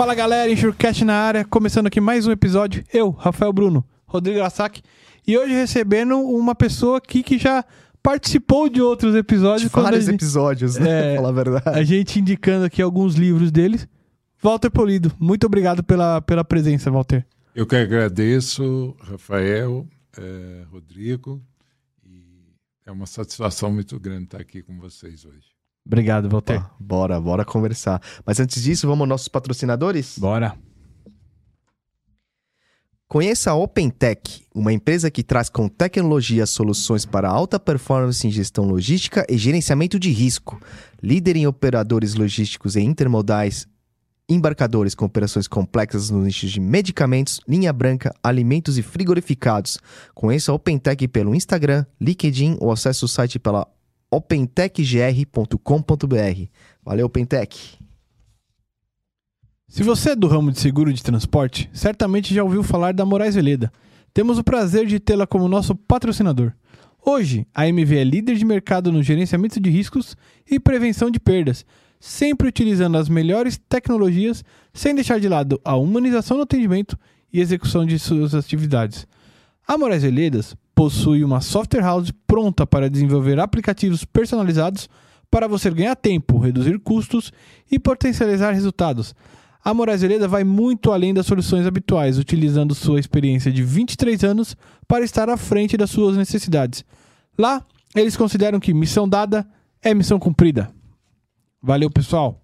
Fala galera, Enxurcast na área, começando aqui mais um episódio. Eu, Rafael Bruno, Rodrigo Assac, e hoje recebendo uma pessoa aqui que já participou de outros episódios. De vários gente- episódios, né? É, Pra falar a verdade. a gente indicando aqui alguns livros deles. Walter Polido, muito obrigado pela, pela presença, Walter. Eu que agradeço, Rafael, eh, Rodrigo, e é uma satisfação muito grande estar aqui com vocês hoje. Obrigado, Walter. Ó, bora, bora conversar. Mas antes disso, vamos aos nossos patrocinadores? Bora. Conheça a OpenTech, uma empresa que traz com tecnologia soluções para alta performance em gestão logística e gerenciamento de risco. Líder em operadores logísticos e intermodais, embarcadores com operações complexas nos nichos de medicamentos, linha branca, alimentos e frigorificados. Conheça a OpenTech pelo Instagram, LinkedIn ou acesse o site pela opentechgr.com.br. Valeu, OpenTech! Se você é do ramo de seguro de transporte, certamente já ouviu falar da Moraes Veleda. Temos o prazer de tê-la como nosso patrocinador. Hoje, a MV é líder de mercado no gerenciamento de riscos e prevenção de perdas, sempre utilizando as melhores tecnologias, sem deixar de lado a humanização no atendimento e execução de suas atividades. A Moraes Veledas possui uma software house pronta para desenvolver aplicativos personalizados para você ganhar tempo, reduzir custos e potencializar resultados. A Moraes Veleda vai muito além das soluções habituais, utilizando sua experiência de 23 anos para estar à frente das suas necessidades. Lá, eles consideram que missão dada é missão cumprida. Valeu, pessoal.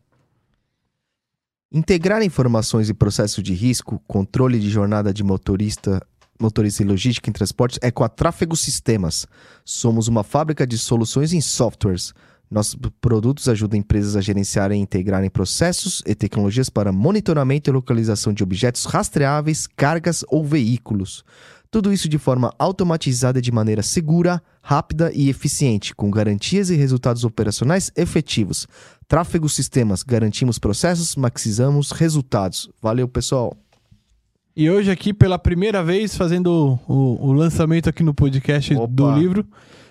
Integrar informações e processos de risco, controle de jornada de motorista, motorista e logística em transportes é com a Tráfego Sistemas. Somos uma fábrica de soluções em softwares. Nossos produtos ajudam empresas a gerenciarem e integrarem processos e tecnologias para monitoramento e localização de objetos rastreáveis, cargas ou veículos. Tudo isso de forma automatizada de maneira segura, rápida e eficiente, com garantias e resultados operacionais efetivos. Tráfego Sistemas, garantimos processos, maximizamos resultados. Valeu, pessoal. E hoje aqui, pela primeira vez, fazendo o, o- lançamento aqui no podcast Opa. do livro,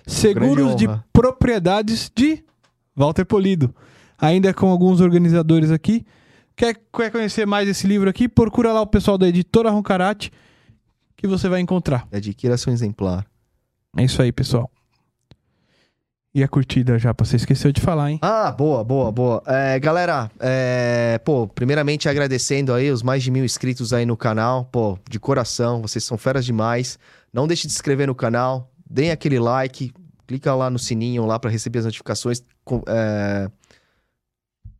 Seguros de. Propriedades de Walter Polido. Ainda com alguns organizadores aqui. Quer, quer conhecer mais esse livro aqui? Procura lá o pessoal da editora Roncarate que você vai encontrar. Adquira seu exemplar. É isso aí, pessoal. E a curtida já, você esqueceu de falar, hein? Ah, boa, boa, boa. É, galera, é, pô, primeiramente agradecendo aí os mais de mil inscritos aí no canal. Pô, de coração, vocês são feras demais. Não deixe de se inscrever no canal, deem aquele like, clica lá no sininho lá para receber as notificações. é,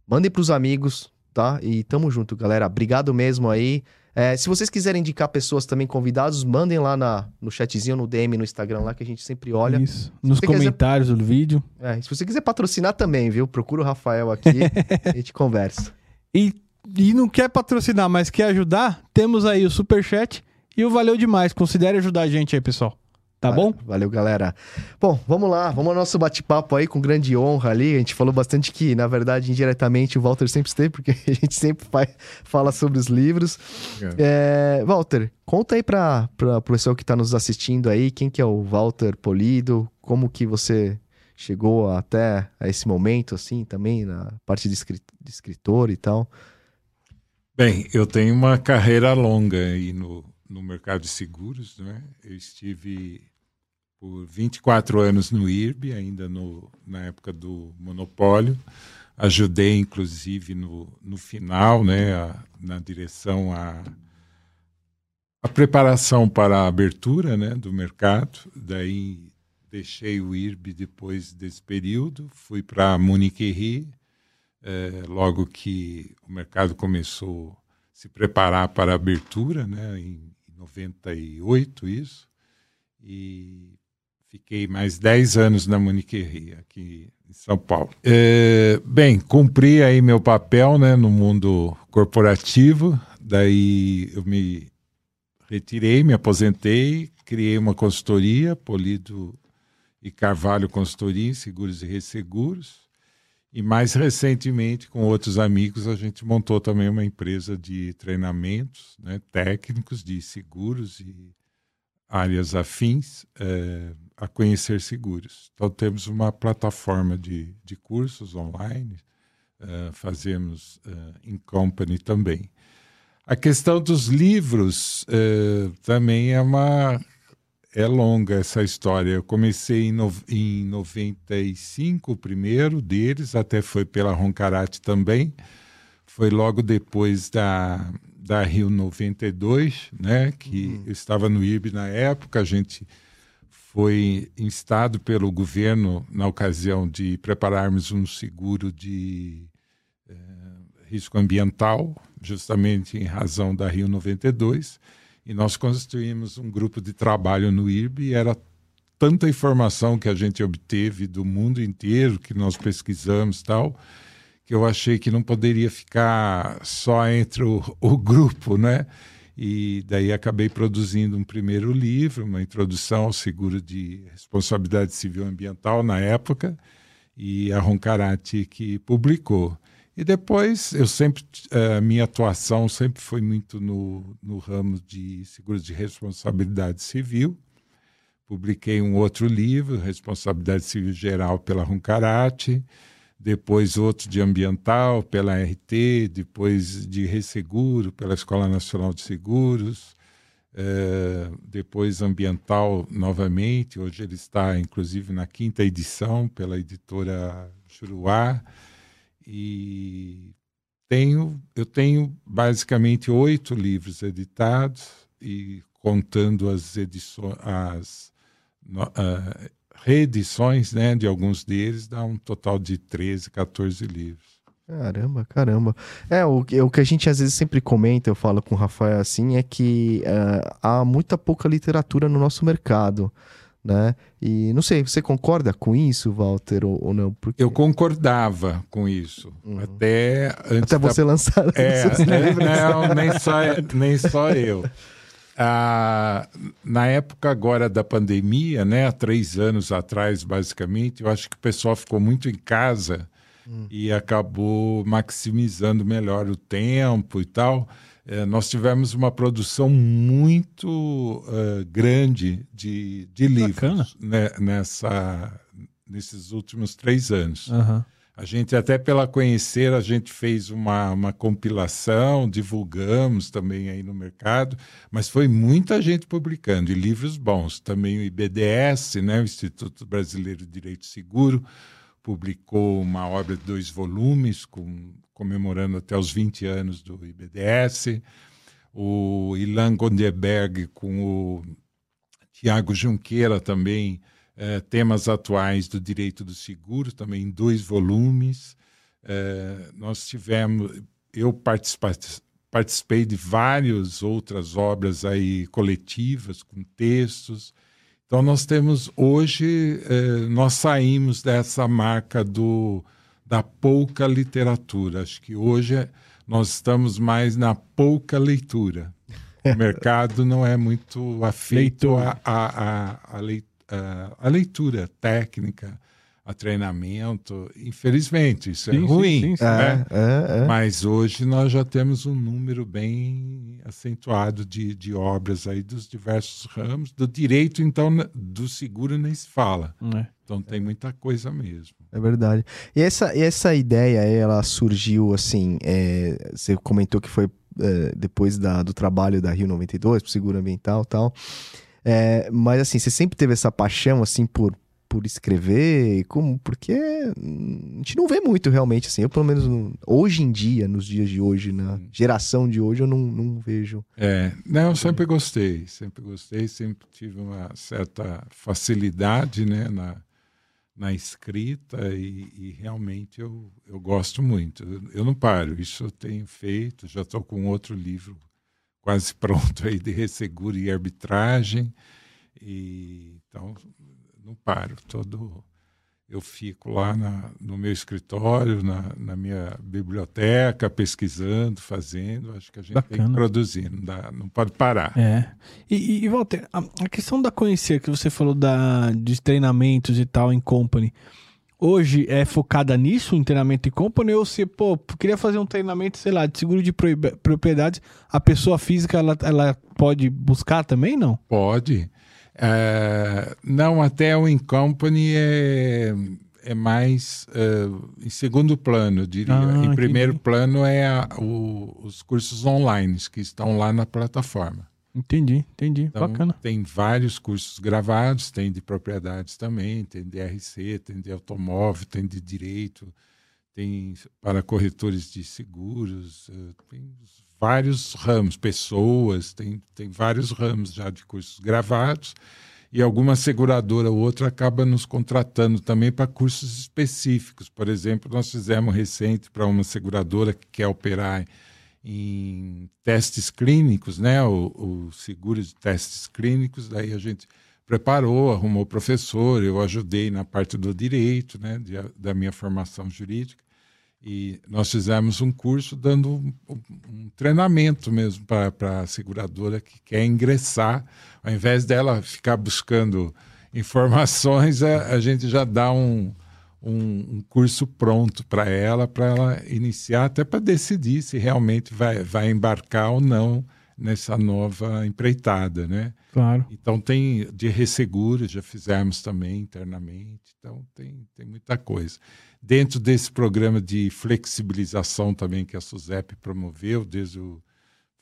mandem pros amigos, tá? E tamo junto, galera. Obrigado mesmo aí. É, se vocês quiserem indicar pessoas também convidados, mandem lá na, no chatzinho, no DM, no Instagram lá, que a gente sempre olha. Isso. Nos você quiser- comentários do vídeo. É, se você quiser patrocinar também, viu? Procura o Rafael aqui, a gente conversa. E, e não quer patrocinar, mas quer ajudar? Temos aí o Superchat e o Valeu Demais. Considere ajudar a gente aí, pessoal. Tá bom? Valeu, galera. Bom, vamos lá, vamos ao nosso bate-papo aí com grande honra ali. A gente falou bastante que, na verdade, indiretamente o Walter sempre esteve, porque a gente sempre fa- fala sobre os livros. É, Walter, conta aí para o pessoal que está nos assistindo aí, quem que é o Walter Polido, como que você chegou até a esse momento, assim, também, na parte de, de escritor e tal. Bem, eu tenho uma carreira longa aí no, no mercado de seguros, né? Eu estive por 24 anos no IRB, ainda no, na época do monopólio. Ajudei, inclusive, no, no final, né, a- na direção a, a preparação para a abertura né, do mercado. Daí deixei o IRB depois desse período, fui para a Munique eh, logo que o mercado começou a se preparar para a abertura, né, em 98 isso, e fiquei mais 10 anos na Munique Re, aqui em São Paulo. Eh, bem, cumpri aí meu papel né, no mundo corporativo, daí eu me retirei, me aposentei, criei uma consultoria, Polido e Carvalho Consultoria em Seguros e Resseguros. E mais recentemente, com outros amigos, a gente montou também uma empresa de treinamentos né, técnicos de seguros e áreas afins eh, a conhecer seguros. Então, temos uma plataforma de, de cursos online, uh, fazemos uh, em company também. A questão dos livros também é uma é longa essa história. Eu comecei em, no, em 95, o primeiro deles, até foi pela Roncarate também. Foi logo depois da, da Rio 92, né, que uhum. eu estava no IB na época, a gente foi instado pelo governo na ocasião de prepararmos um seguro de eh, risco ambiental, justamente em razão da Rio 92, e nós construímos um grupo de trabalho no IRB e era tanta informação que a gente obteve do mundo inteiro, que nós pesquisamos tal, que eu achei que não poderia ficar só entre o, o grupo, né? E daí acabei produzindo um primeiro livro, uma introdução ao seguro de responsabilidade civil ambiental na época, e a Roncarate que publicou. E depois, eu sempre, a minha atuação sempre foi muito no, no ramo de seguros de responsabilidade civil. Publiquei um outro livro, Responsabilidade Civil Geral pela Roncarate, depois outro de ambiental pela RT, depois de resseguro pela Escola Nacional de Seguros, é, depois ambiental novamente, hoje ele está inclusive na quinta edição pela editora Juruá, e tenho, eu tenho basicamente oito livros editados e contando as edições, as uh, reedições né, de alguns deles, dá um total de 13, 14 livros. Caramba, caramba. É, o, o que a gente às vezes sempre comenta, eu falo com o Rafael assim, é que uh, há muita pouca literatura no nosso mercado né? E não sei, você concorda com isso, Walter, ou, ou não? Porque... Eu concordava com isso. Uhum. Até Até você da... lançar. É, é não, nem só, nem só eu. Ah, na época agora da pandemia, né, há três anos atrás, basicamente, eu acho que o pessoal ficou muito em casa hum. e acabou maximizando melhor o tempo e tal. É, nós tivemos uma produção muito uh, grande de, de livros né, nessa, nesses últimos três anos. Uhum. A gente, até pela conhecer, a gente fez uma, uma compilação, divulgamos também aí no mercado, mas foi muita gente publicando, e livros bons. Também o IBDS, né, o Instituto Brasileiro de Direito Seguro, publicou uma obra de dois volumes, com, comemorando até os 20 anos do IBDS. O Ilan Gondeberg com o Tiago Junqueira também, eh, temas atuais do direito do seguro, também em dois volumes. Eh, nós tivemos, eu participei de várias outras obras aí coletivas, com textos, então, nós temos hoje, eh, nós saímos dessa marca do, da pouca literatura. Acho que hoje nós estamos mais na pouca leitura. O mercado não é muito afeito à a, a, a, a, leitura técnica, a treinamento. Infelizmente, isso é sim, é ruim. Sim, sim, né? É, é, é. Mas hoje nós já temos um número bem acentuado de, de obras aí dos diversos ramos. Do direito, então, do seguro nem se fala. É. Então tem muita coisa mesmo. É verdade. E essa, e essa ideia, ela surgiu assim, é, você comentou que foi é, depois da, do trabalho da Rio 92, pro seguro ambiental e tal. É, mas assim, você sempre teve essa paixão assim por, por escrever? Como, porque a gente não vê muito realmente, assim. Eu, pelo menos, hoje em dia, nos dias de hoje, na geração de hoje, eu não, não vejo. É, não, eu sempre gostei, sempre gostei, sempre tive uma certa facilidade, né, na, na escrita e, e realmente eu, eu gosto muito. Eu, eu não paro, isso eu tenho feito, já estou com outro livro quase pronto aí de resseguro e arbitragem. E, então, não paro. Todo eu fico lá na, no meu escritório, na, na, minha biblioteca, pesquisando, fazendo. Acho que a gente Bacana. tem que produzir, não, dá, não pode parar. É. E, e Walter, a, a, questão da conhecer, que você falou da, de treinamentos e tal em company, hoje é focada nisso, em treinamento em company, ou você, pô, queria fazer um treinamento, sei lá, de seguro de propriedades, a pessoa física, ela, ela pode buscar também, não? Pode. É, não, até o In Company é, é mais uh, em segundo plano, diria. Ah, em primeiro plano é a- o- os cursos online que estão lá na plataforma. Entendi, entendi. Então, Bacana. tem vários cursos gravados, tem de propriedades também, tem de RC, tem de automóvel, tem de direito, tem para corretores de seguros, eh, tem vários ramos, pessoas, tem, tem vários ramos já de cursos gravados. E alguma seguradora ou outra acaba nos contratando também para cursos específicos. Por exemplo, nós fizemos recente para uma seguradora que quer operar em testes clínicos, né? O, o seguro de testes clínicos. Daí a gente preparou, arrumou professor, eu ajudei na parte do direito, né? de- da minha formação jurídica. E nós fizemos um curso dando um, um- treinamento mesmo para a seguradora que quer ingressar. Ao invés dela ficar buscando informações, a, a gente já dá um, um, um curso pronto para ela, para ela iniciar, até para decidir se realmente vai, vai embarcar ou não nessa nova empreitada, né? Claro. Então tem de resseguro, já fizemos também internamente, então tem, tem muita coisa. Dentro desse programa de flexibilização também que a SUSEP promoveu desde o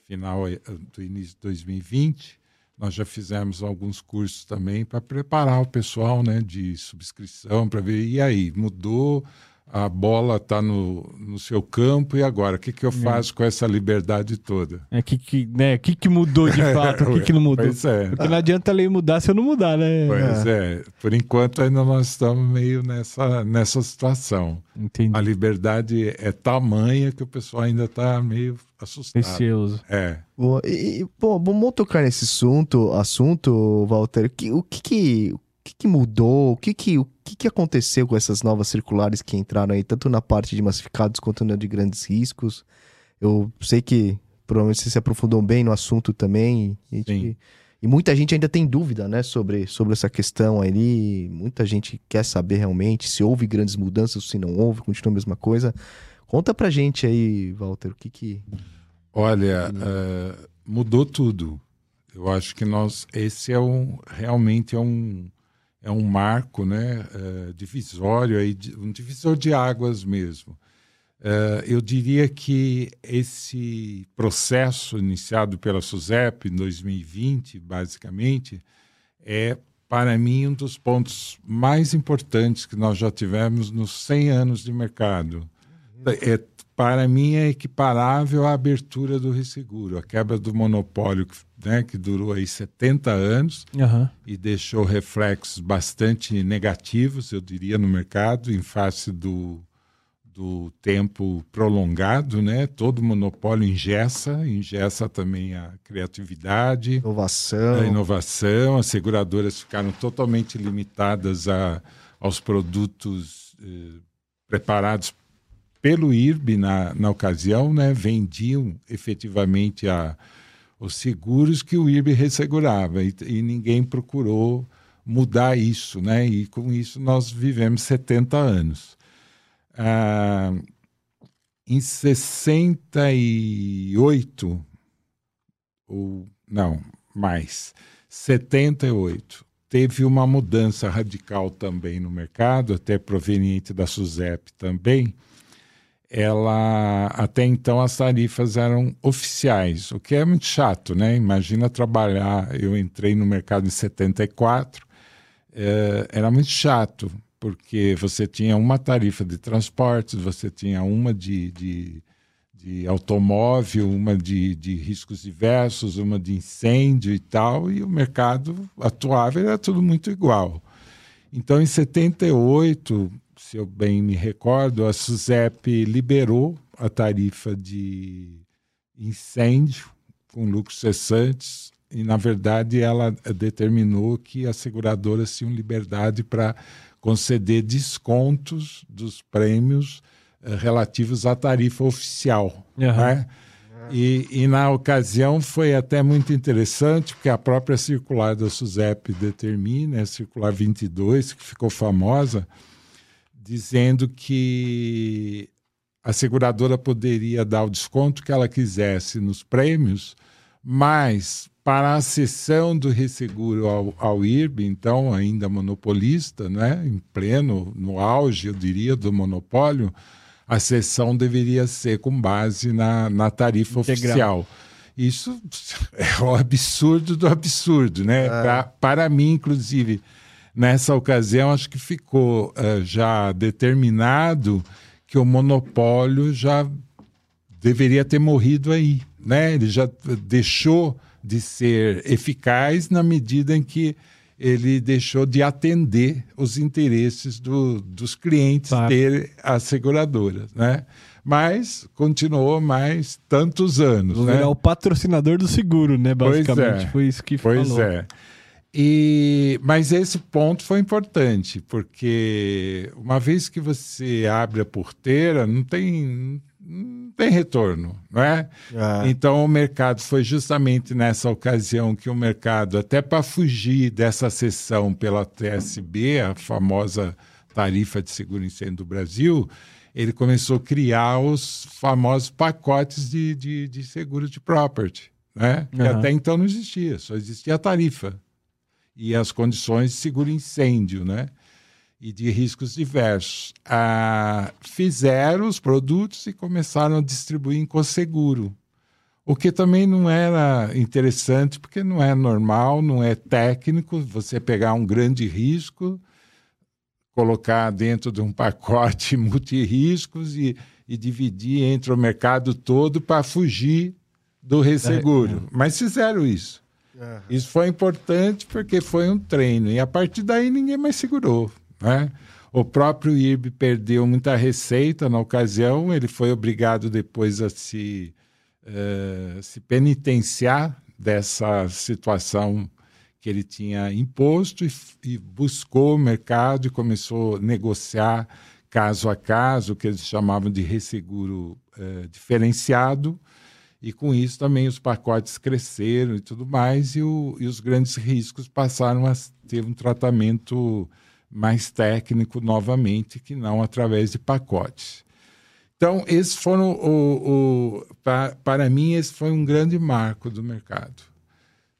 final eh, do início de 2020, nós já fizemos alguns cursos também para preparar o pessoal né, de subscrição, para ver, e aí, mudou, a bola está no, no seu campo, e agora? O que, que eu faço com essa liberdade toda? É que que, né, que que mudou de fato, o que que não mudou? Pois é. Porque não adianta a lei mudar se eu não mudar, né? Pois é. por enquanto ainda nós estamos meio nessa, nessa situação. Entendi. A liberdade é tamanha que o pessoal ainda está meio assustado. Receoso. É. Boa. E, bom, vamos tocar nesse assunto, assunto Walter. Que- o que que, que que mudou? O que que, o que que aconteceu com essas novas circulares que entraram aí, tanto na parte de massificados quanto na de grandes riscos? Eu sei que provavelmente você se aprofundou bem no assunto também. E, e muita gente ainda tem dúvida, né, sobre, sobre essa questão ali. Muita gente quer saber realmente se houve grandes mudanças, se não houve, continua a mesma coisa. Conta pra gente aí, Walter, o que que... Olha, eh, mudou tudo. Eu acho que nós esse é um realmente é um é um marco, né, eh, divisório aí, um divisor de águas mesmo. Eh, eu diria que esse processo iniciado pela SUSEP em 2020, basicamente, é para mim um dos pontos mais importantes que nós já tivemos nos 100 anos de mercado. É, para mim é equiparável à abertura do resseguro, a quebra do monopólio que, né, que durou aí 70 anos Aham. e deixou reflexos bastante negativos, eu diria, no mercado, em face do, do tempo prolongado, né? Todo monopólio engessa, engessa também a criatividade, Inovação. a inovação, as seguradoras ficaram totalmente limitadas a, aos produtos eh, preparados pelo IRB na, na ocasião, né? vendiam efetivamente a, os seguros que o IRB ressegurava e, e ninguém procurou mudar isso, né? E com isso nós vivemos 70 anos. Ah, em 68, ou não, mais, 78, teve uma mudança radical também no mercado, até proveniente da SUSEP também. Ela, até então as tarifas eram oficiais, o que é muito chato, né? Imagina trabalhar, eu entrei no mercado em 74, eh, era muito chato, porque você tinha uma tarifa de transportes, você tinha uma de, de, de automóvel, uma de, de riscos diversos, uma de incêndio e tal, e o mercado atuava era tudo muito igual. Então, em 78, se eu bem me recordo, a SUSEP liberou a tarifa de incêndio com lucros cessantes e, na verdade, ela determinou que as seguradoras tinham liberdade para conceder descontos dos prêmios eh, relativos à tarifa oficial. Aham. né? E, e na ocasião foi até muito interessante, porque a própria circular da SUSEP determina, a circular 22, que ficou famosa, dizendo que a seguradora poderia dar o desconto que ela quisesse nos prêmios, mas para a cessão do resseguro ao, ao IRB, então ainda monopolista, né, em pleno, no auge, eu diria, do monopólio, a cessão deveria ser com base na, na tarifa Integral. oficial. Isso é o absurdo do absurdo, né? É. Pra, para mim, inclusive, nessa ocasião, acho que ficou uh, já determinado que o monopólio já deveria ter morrido aí, né? Ele já deixou de ser eficaz na medida em que ele deixou de atender os interesses do, dos clientes claro. ter as seguradoras, né? Mas continuou mais tantos anos. Vou né? o patrocinador do seguro, né? Basicamente, é. foi isso que pois falou. Pois é. E, mas esse ponto foi importante, porque uma vez que você abre a porteira, não tem, não tem retorno, não é? é? Então o mercado foi justamente nessa ocasião que o mercado, até para fugir dessa sessão pela TSB, a famosa tarifa de seguro incêndio do Brasil, ele começou a criar os famosos pacotes de, de, de seguro de property, né? Que até então não existia, só existia a tarifa e as condições de seguro incêndio, né? e de riscos diversos. Ah, fizeram os produtos e começaram a distribuir em conseguro. O que também não era interessante, porque não é normal, não é técnico você pegar um grande risco, colocar dentro de um pacote multiriscos e, e dividir entre o mercado todo para fugir do resseguro. É, é. Mas fizeram isso. Uhum. Isso foi importante porque foi um treino. E a partir daí ninguém mais segurou. Né? O próprio IRB perdeu muita receita na ocasião, ele foi obrigado depois a se, uh, se penitenciar dessa situação que ele tinha imposto e, e, buscou o mercado e começou a negociar caso a caso, que eles chamavam de resseguro uh, diferenciado, e com isso também os pacotes cresceram e tudo mais, e, o, e os grandes riscos passaram a ter um tratamento mais técnico novamente, que não através de pacotes. Então, esses foram o, o para, para mim esse foi um grande marco do mercado.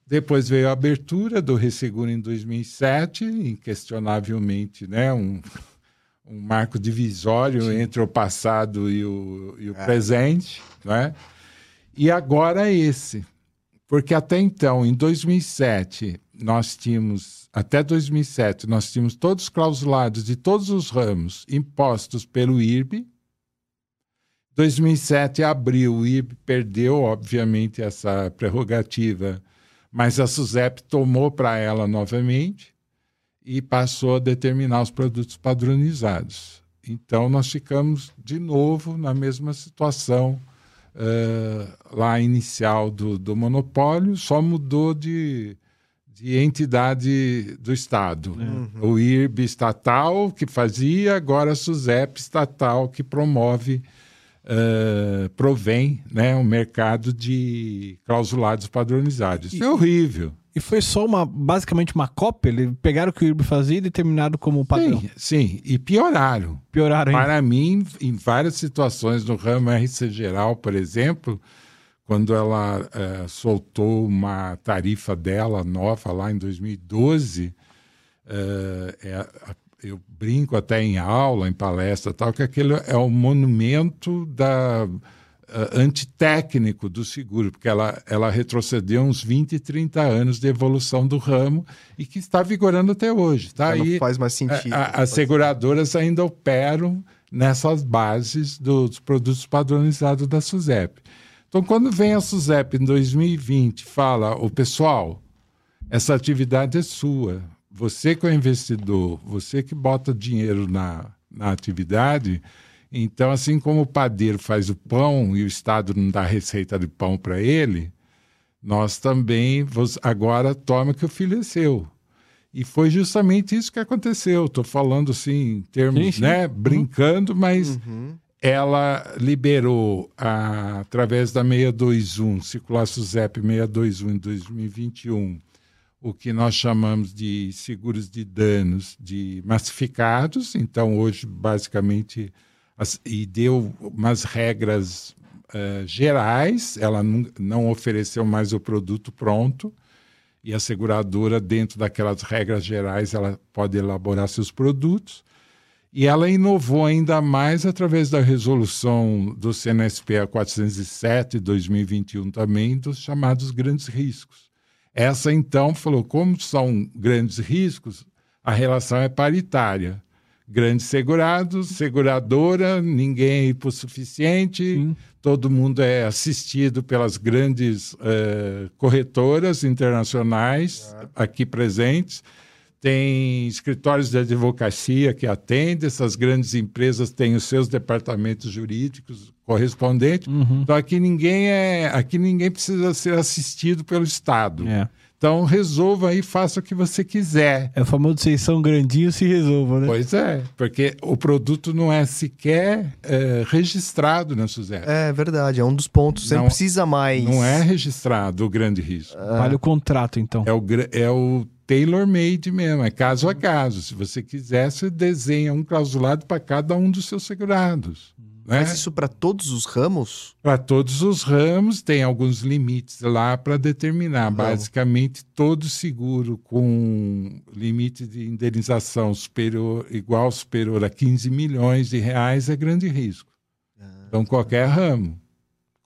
Depois veio a abertura do Resseguro em 2007, inquestionavelmente, né, um, um marco divisório Sim. entre o passado e o, e o é. presente, né? E agora esse, porque até então, em 2007, nós tínhamos até 2007, nós tínhamos todos clausulados de todos os ramos impostos pelo IRB. 2007 abril, o IRB perdeu, obviamente, essa prerrogativa, mas a SUSEP tomou para ela novamente e passou a determinar os produtos padronizados. Então, nós ficamos de novo na mesma situação uh, lá inicial do, do monopólio, só mudou de de entidade do Estado. Uhum. O IRB estatal que fazia, agora a SUSEP estatal que promove, uh, provém né, um mercado de clausulados padronizados. Isso e, é horrível. E foi só uma, basicamente uma cópia? Eles pegaram o que o IRB fazia e determinaram como padrão? Sim, sim, e pioraram. Pioraram ainda. Para mim, em várias situações no ramo RC Geral, por exemplo, quando ela é, soltou uma tarifa dela nova lá em 2012, é, é, eu brinco até em aula, em palestra, tal, que aquele é o monumento da uh, antitécnico do seguro, porque ela, ela retrocedeu uns 20, 30 anos de evolução do ramo e que está vigorando até hoje. Tá? Aí, não faz mais sentido. A, a, as seguradoras ainda operam nessas bases dos produtos padronizados da SUSEP. Então, quando vem a SUSEP em 2020 fala, o pessoal, essa atividade é sua. Você que é o investidor, você que bota dinheiro na, na atividade, então, assim como o padeiro faz o pão e o Estado não dá receita de pão para ele, nós também agora toma que o filho é seu. E foi justamente isso que aconteceu. Estou falando assim, em termos, sim, sim. né, brincando, mas uhum ela liberou, a, através da 621, circular SUSEP 621 em 2021, o que nós chamamos de seguros de danos de massificados. Então, hoje, basicamente, e deu umas regras eh, gerais, ela não, ofereceu mais o produto pronto, e a seguradora, dentro daquelas regras gerais, ela pode elaborar seus produtos. E ela inovou ainda mais através da resolução do CNSP 407 de 2021 também, dos chamados grandes riscos. Essa, então, falou, como são grandes riscos, a relação é paritária. Grandes segurados, seguradora, ninguém é hipossuficiente, todo mundo é assistido pelas grandes eh, corretoras internacionais aqui presentes. Tem escritórios de advocacia que atendem, essas grandes empresas têm os seus departamentos jurídicos correspondentes. Então aqui ninguém é, aqui ninguém precisa ser assistido pelo Estado. É. Então resolva aí, faça o que você quiser. É o famoso vocês são grandinhos, se resolvam, né? Pois é, porque o produto não é sequer é, registrado na Suzette. É verdade, é um dos pontos. Você não, Não- precisa mais. Não é registrado o grande risco. Vale o contrato, então. É o, é o tailor-made mesmo, é caso a caso. Se você quiser, você desenha um clausulado para cada um dos seus segurados. Né? Mas isso para todos os ramos? Para todos os ramos, tem alguns limites lá para determinar. Ramo. Basicamente, todo seguro com limite de indenização superior, igual superior a 15 milhões de reais é grande risco. Então, qualquer ramo,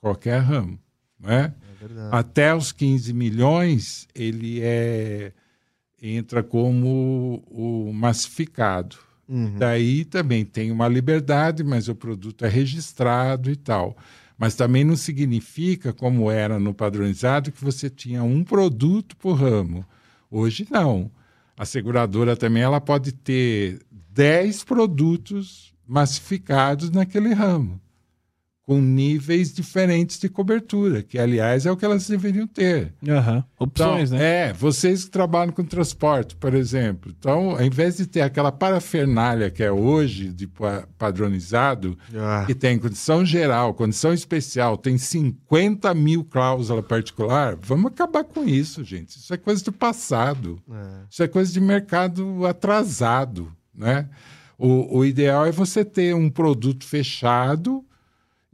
qualquer ramo, né? É. Até os 15 milhões, ele é entra como o massificado. Uhum. Daí também tem uma liberdade, mas o produto é registrado e tal. Mas também não significa, como era no padronizado, que você tinha um produto por ramo. Hoje não. A seguradora também ela pode ter 10 produtos massificados naquele ramo, com níveis diferentes de cobertura, que aliás é o que elas deveriam ter. Aham. Opções, Então, né? É, vocês que trabalham com transporte, por exemplo. Então, ao invés de ter aquela parafernália que é hoje, de pa- padronizado, Ah, que tem condição geral, condição especial, tem 50 mil cláusula particular, vamos acabar com isso, gente. Isso é coisa do passado. é. Isso é coisa de mercado atrasado, né? O, o ideal é você ter um produto fechado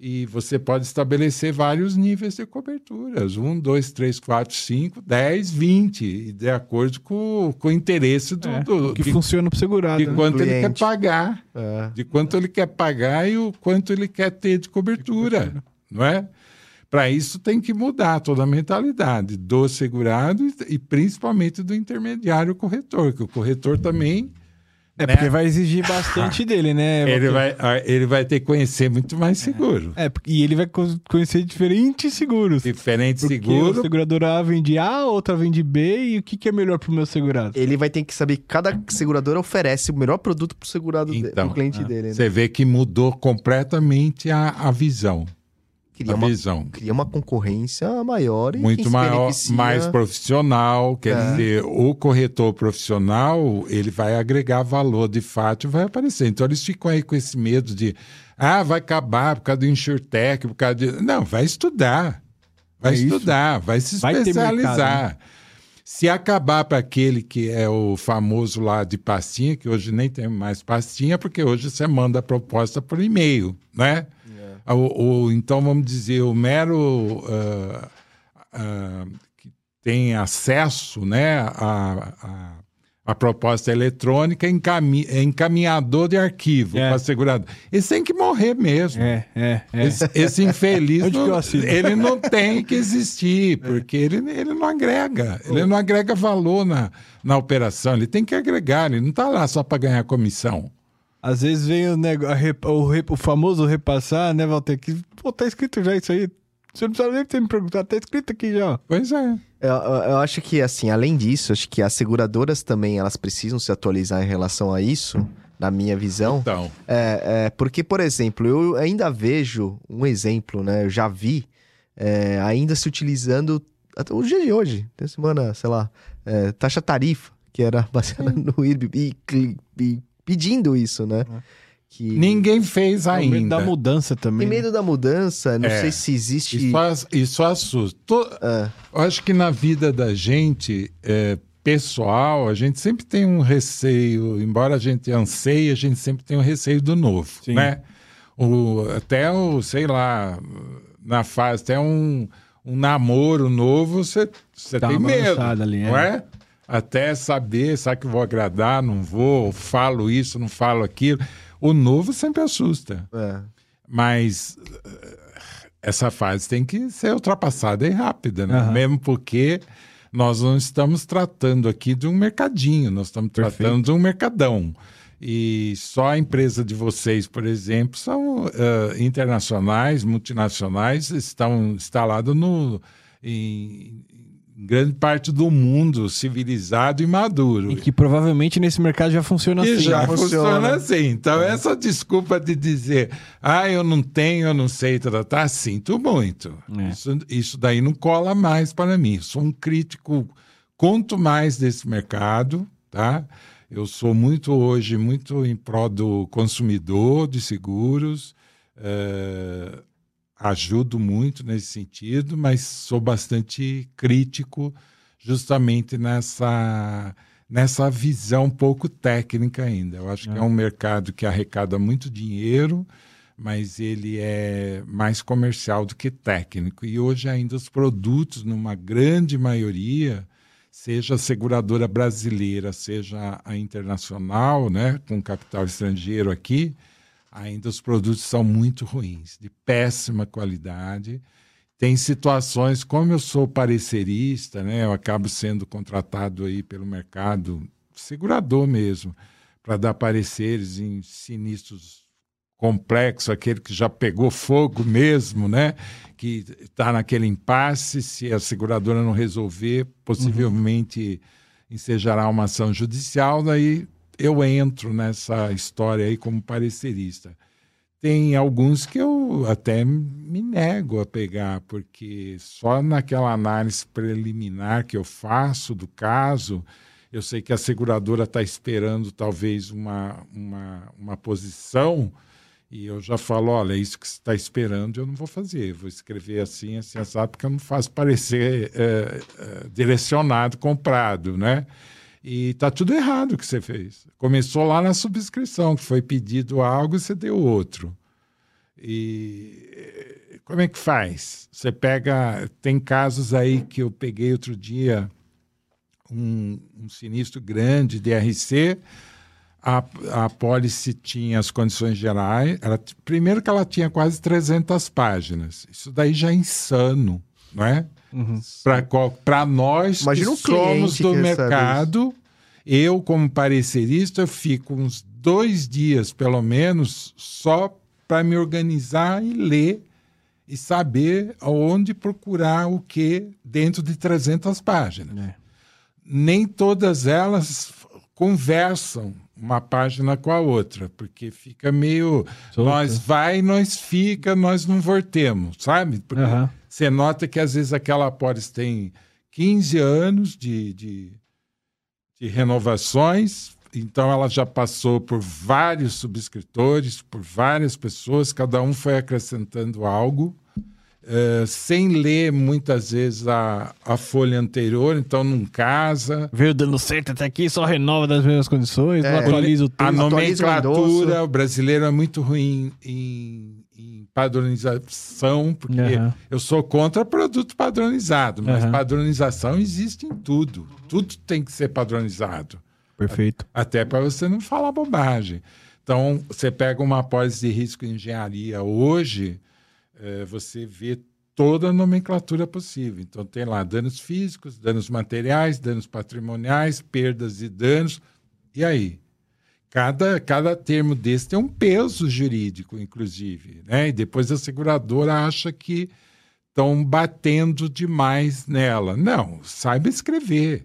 e você pode estabelecer vários níveis de coberturas. Um, dois, três, quatro, cinco, dez, vinte. E de acordo com, com o interesse do, É, do- o que de, funciona pro segurado. de né? quanto ele quer Cliente. pagar. É. De quanto ele quer pagar e o quanto ele quer ter de cobertura, não é? Para isso tem que mudar toda a mentalidade do segurado e, e principalmente do intermediário corretor, que o corretor também É né? porque vai exigir bastante dele, né? ele vai, ah, ele vai ter que conhecer muito mais seguro. É, porque- e ele vai co- conhecer diferentes seguros. Diferente Porque seguro, a seguradora A vende A, outra vende B, e o que, que é melhor pro meu segurado? Ele vai ter que saber que cada seguradora oferece o melhor produto pro segurado de- Então, pro cliente ah, dele. Né? você vê que mudou completamente a, a visão. Cria uma, visão. cria uma concorrência maior e muito maior, beneficia- mais profissional, quer É. dizer, o corretor profissional, ele vai agregar valor de fato e vai aparecer. Então eles ficam aí com esse medo de, ah, vai acabar por causa do InsurTech, por causa de... Não, vai estudar. Vai É isso. estudar, vai se Vai ter especializar. mercado, né? Se acabar para aquele que é o famoso lá de pastinha, que hoje nem tem mais pastinha, porque hoje você manda a proposta por e-mail, né? O, o- então, vamos dizer, o mero ah, ah, que tem acesso né, à, à, à proposta eletrônica encami- é encaminhador de arquivo É. para segurado. Esse tem que morrer mesmo. É, é, é. Esse, esse infeliz, não, ele não tem que existir, porque ele, ele não agrega. Ele não agrega valor na, na operação. Ele tem que agregar, ele não está lá só para ganhar comissão. Às vezes vem o, nego... rep- o, rep- o famoso repassar, né, Walter? Que, pô, tá escrito já isso aí. Você não precisa nem ter me perguntado, tá escrito aqui já. Pois é. Eu, eu- eu acho que, assim, além disso, acho que as seguradoras também, elas precisam se atualizar em relação a isso, na minha visão. Então, É, é, porque, por exemplo, eu ainda vejo um exemplo, né? Eu já vi é, ainda se utilizando até o dia de hoje, tem semana, sei lá, é, taxa tarifa, que era baseada no IRB, e, cli- e pedindo isso, né? Que ninguém fez É o medo da ainda. mudança também. tem né? medo da mudança, não É. sei se existe. Isso, faz- isso assusta. To- É, Eu acho que na vida da gente, é, pessoal, a gente sempre tem um receio, embora a gente anseie, a gente sempre tem um receio do novo, Sim. né? O, até o, sei lá, na fase, até um, um namoro novo, você, tem uma medo, ali, não é. Até saber, será que eu vou agradar, não vou, falo isso, não falo aquilo. O novo sempre assusta. É. Mas eh, essa fase tem que ser ultrapassada e rápida, né? Aham. Mesmo porque nós não estamos tratando aqui de um mercadinho, nós estamos Perfeito. tratando de um mercadão. E só a empresa de vocês, por exemplo, são eh, internacionais, multinacionais, estão instalados no, em, em grande parte do mundo civilizado e maduro. E que provavelmente nesse mercado já funciona E assim. já funciona. funciona assim. Então, essa desculpa de dizer, ah, eu não tenho, eu não sei tratar, sinto muito. É. Isso, isso daí não cola mais para mim. Sou um crítico, quanto mais desse mercado, tá? Eu sou muito hoje, muito em prol do consumidor de seguros, eh, ajudo muito nesse sentido, mas sou bastante crítico justamente nessa, nessa visão pouco técnica ainda. Eu acho que é um mercado que arrecada muito dinheiro, mas ele é mais comercial do que técnico. E hoje ainda os produtos, numa grande maioria, seja a seguradora brasileira, seja a internacional, né, com capital estrangeiro aqui, ainda os produtos são muito ruins, de péssima qualidade. Tem situações, como eu sou parecerista, né, eu acabo sendo contratado aí pelo mercado segurador mesmo, para dar pareceres em sinistros complexos, aquele que já pegou fogo mesmo, né? Que está naquele impasse, se a seguradora não resolver, possivelmente ensejará uma ação judicial, daí eu entro nessa história aí como parecerista. Tem alguns que eu até me nego a pegar, porque só naquela análise preliminar que eu faço do caso, eu sei que a seguradora está esperando talvez uma, uma, uma posição, e eu já falo, olha, é isso que você está esperando, eu não vou fazer. Vou escrever assim, assim, assado, porque eu não faço parecer é, é, direcionado, comprado, né? E está tudo errado o que você fez. Começou lá na subscrição, que foi pedido algo e você deu outro. E eh, como é que faz? Você pega. Tem casos aí que eu peguei outro dia, um, um sinistro grande de RC. A, a pólice tinha as condições gerais. Ela, primeiro que ela tinha quase 300 páginas. Isso daí já é insano, não é? Para nós Imagina que um somos do que mercado, eu, como parecerista, eu fico uns dois dias, pelo menos, só para me organizar e ler e saber onde procurar o que dentro de 300 páginas. É. Nem todas elas conversam uma página com a outra, porque fica meio Solta. nós vai, nós fica, nós não voltemos, sabe? Porque Aham. Você nota que às vezes aquela pólice tem 15 anos de, de, de renovações, então ela já passou por vários subscritores, por várias pessoas, cada um foi acrescentando algo, eh, sem ler muitas vezes a, a folha anterior, então não casa. Veio dando certo até aqui, só renova das mesmas condições, não É. atualiza o A texto. O nomenclatura, o brasileiro é muito ruim em padronização, porque Aham. eu sou contra produto padronizado, mas Aham. padronização existe em tudo. Tudo tem que ser padronizado, Perfeito. até para você não falar bobagem. Então, você pega uma apólice de risco em engenharia hoje, eh, você vê toda a nomenclatura possível. Então, tem lá danos físicos, danos materiais, danos patrimoniais, perdas e danos. E aí? Cada, cada termo desse tem um peso jurídico, inclusive. Né? E depois a seguradora acha que estão batendo demais nela. Não, saiba escrever.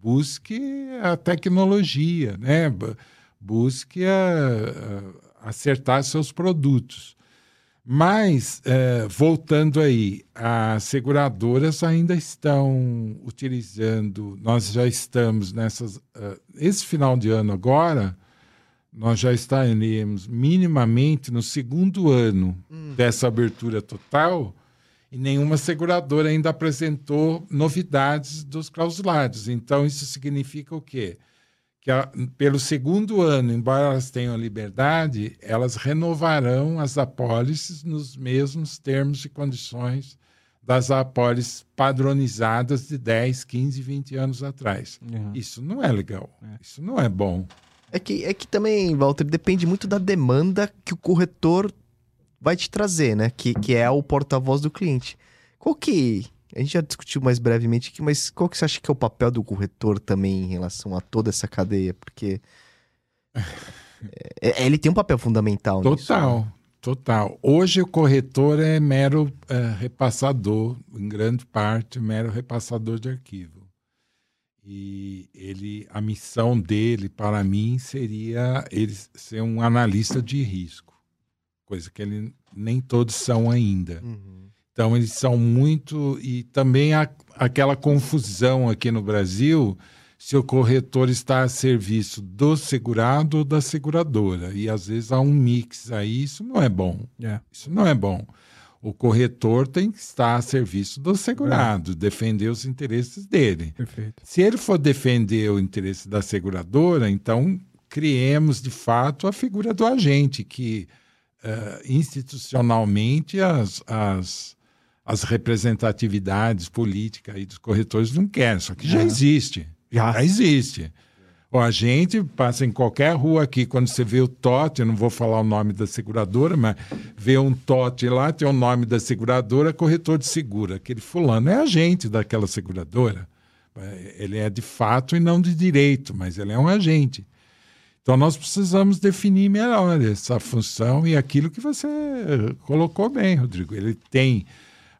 Busque a tecnologia, né? Bu- busque a- a- acertar seus produtos. Mas, eh, voltando aí, as seguradoras ainda estão utilizando, nós já estamos nessas. eh, esse final de ano agora, nós já estaremos minimamente no segundo ano dessa abertura total e nenhuma seguradora ainda apresentou novidades dos clausulados. Então, isso significa o quê? Que a, pelo segundo ano, embora elas tenham liberdade, elas renovarão as apólices nos mesmos termos e condições das apólices padronizadas de 10, 15, 20 anos atrás. Uhum. Isso não é legal. É. Isso não é bom. É que, é que também, Walter, depende muito da demanda que o corretor vai te trazer, né? Que, que é o porta-voz do cliente. Qual que. A gente já discutiu mais brevemente aqui, mas qual que você acha que é o papel do corretor também em relação a toda essa cadeia? Porque. é- é- ele tem um papel fundamental nisso. Total, né? total. Hoje o corretor é mero eh, repassador, em grande parte, mero repassador de arquivo. E ele, a missão dele, para mim, seria ele ser um analista de risco, coisa que ele nem todos são ainda. Uhum. Então, eles são muito. E também há aquela confusão aqui no Brasil se o corretor está a serviço do segurado ou da seguradora. E às vezes há um mix aí, isso não é bom. É. Isso não é bom. O corretor tem que estar a serviço do segurado, defender os interesses dele. Perfeito. Se ele for defender o interesse da seguradora, então criemos de fato a figura do agente, que eh, institucionalmente as, as, as representatividades políticas aí dos corretores não querem, só que já É. existe. Já. Já existe. O agente passa em qualquer rua aqui, quando você vê o TOT, eu não vou falar o nome da seguradora, mas vê um TOT lá, tem o nome da seguradora, corretor de seguro. Aquele fulano é agente daquela seguradora. É, Ele é de fato e não de direito, mas ele é um agente. Então nós precisamos definir melhor essa função e aquilo que você colocou bem, Rodrigo. Ele tem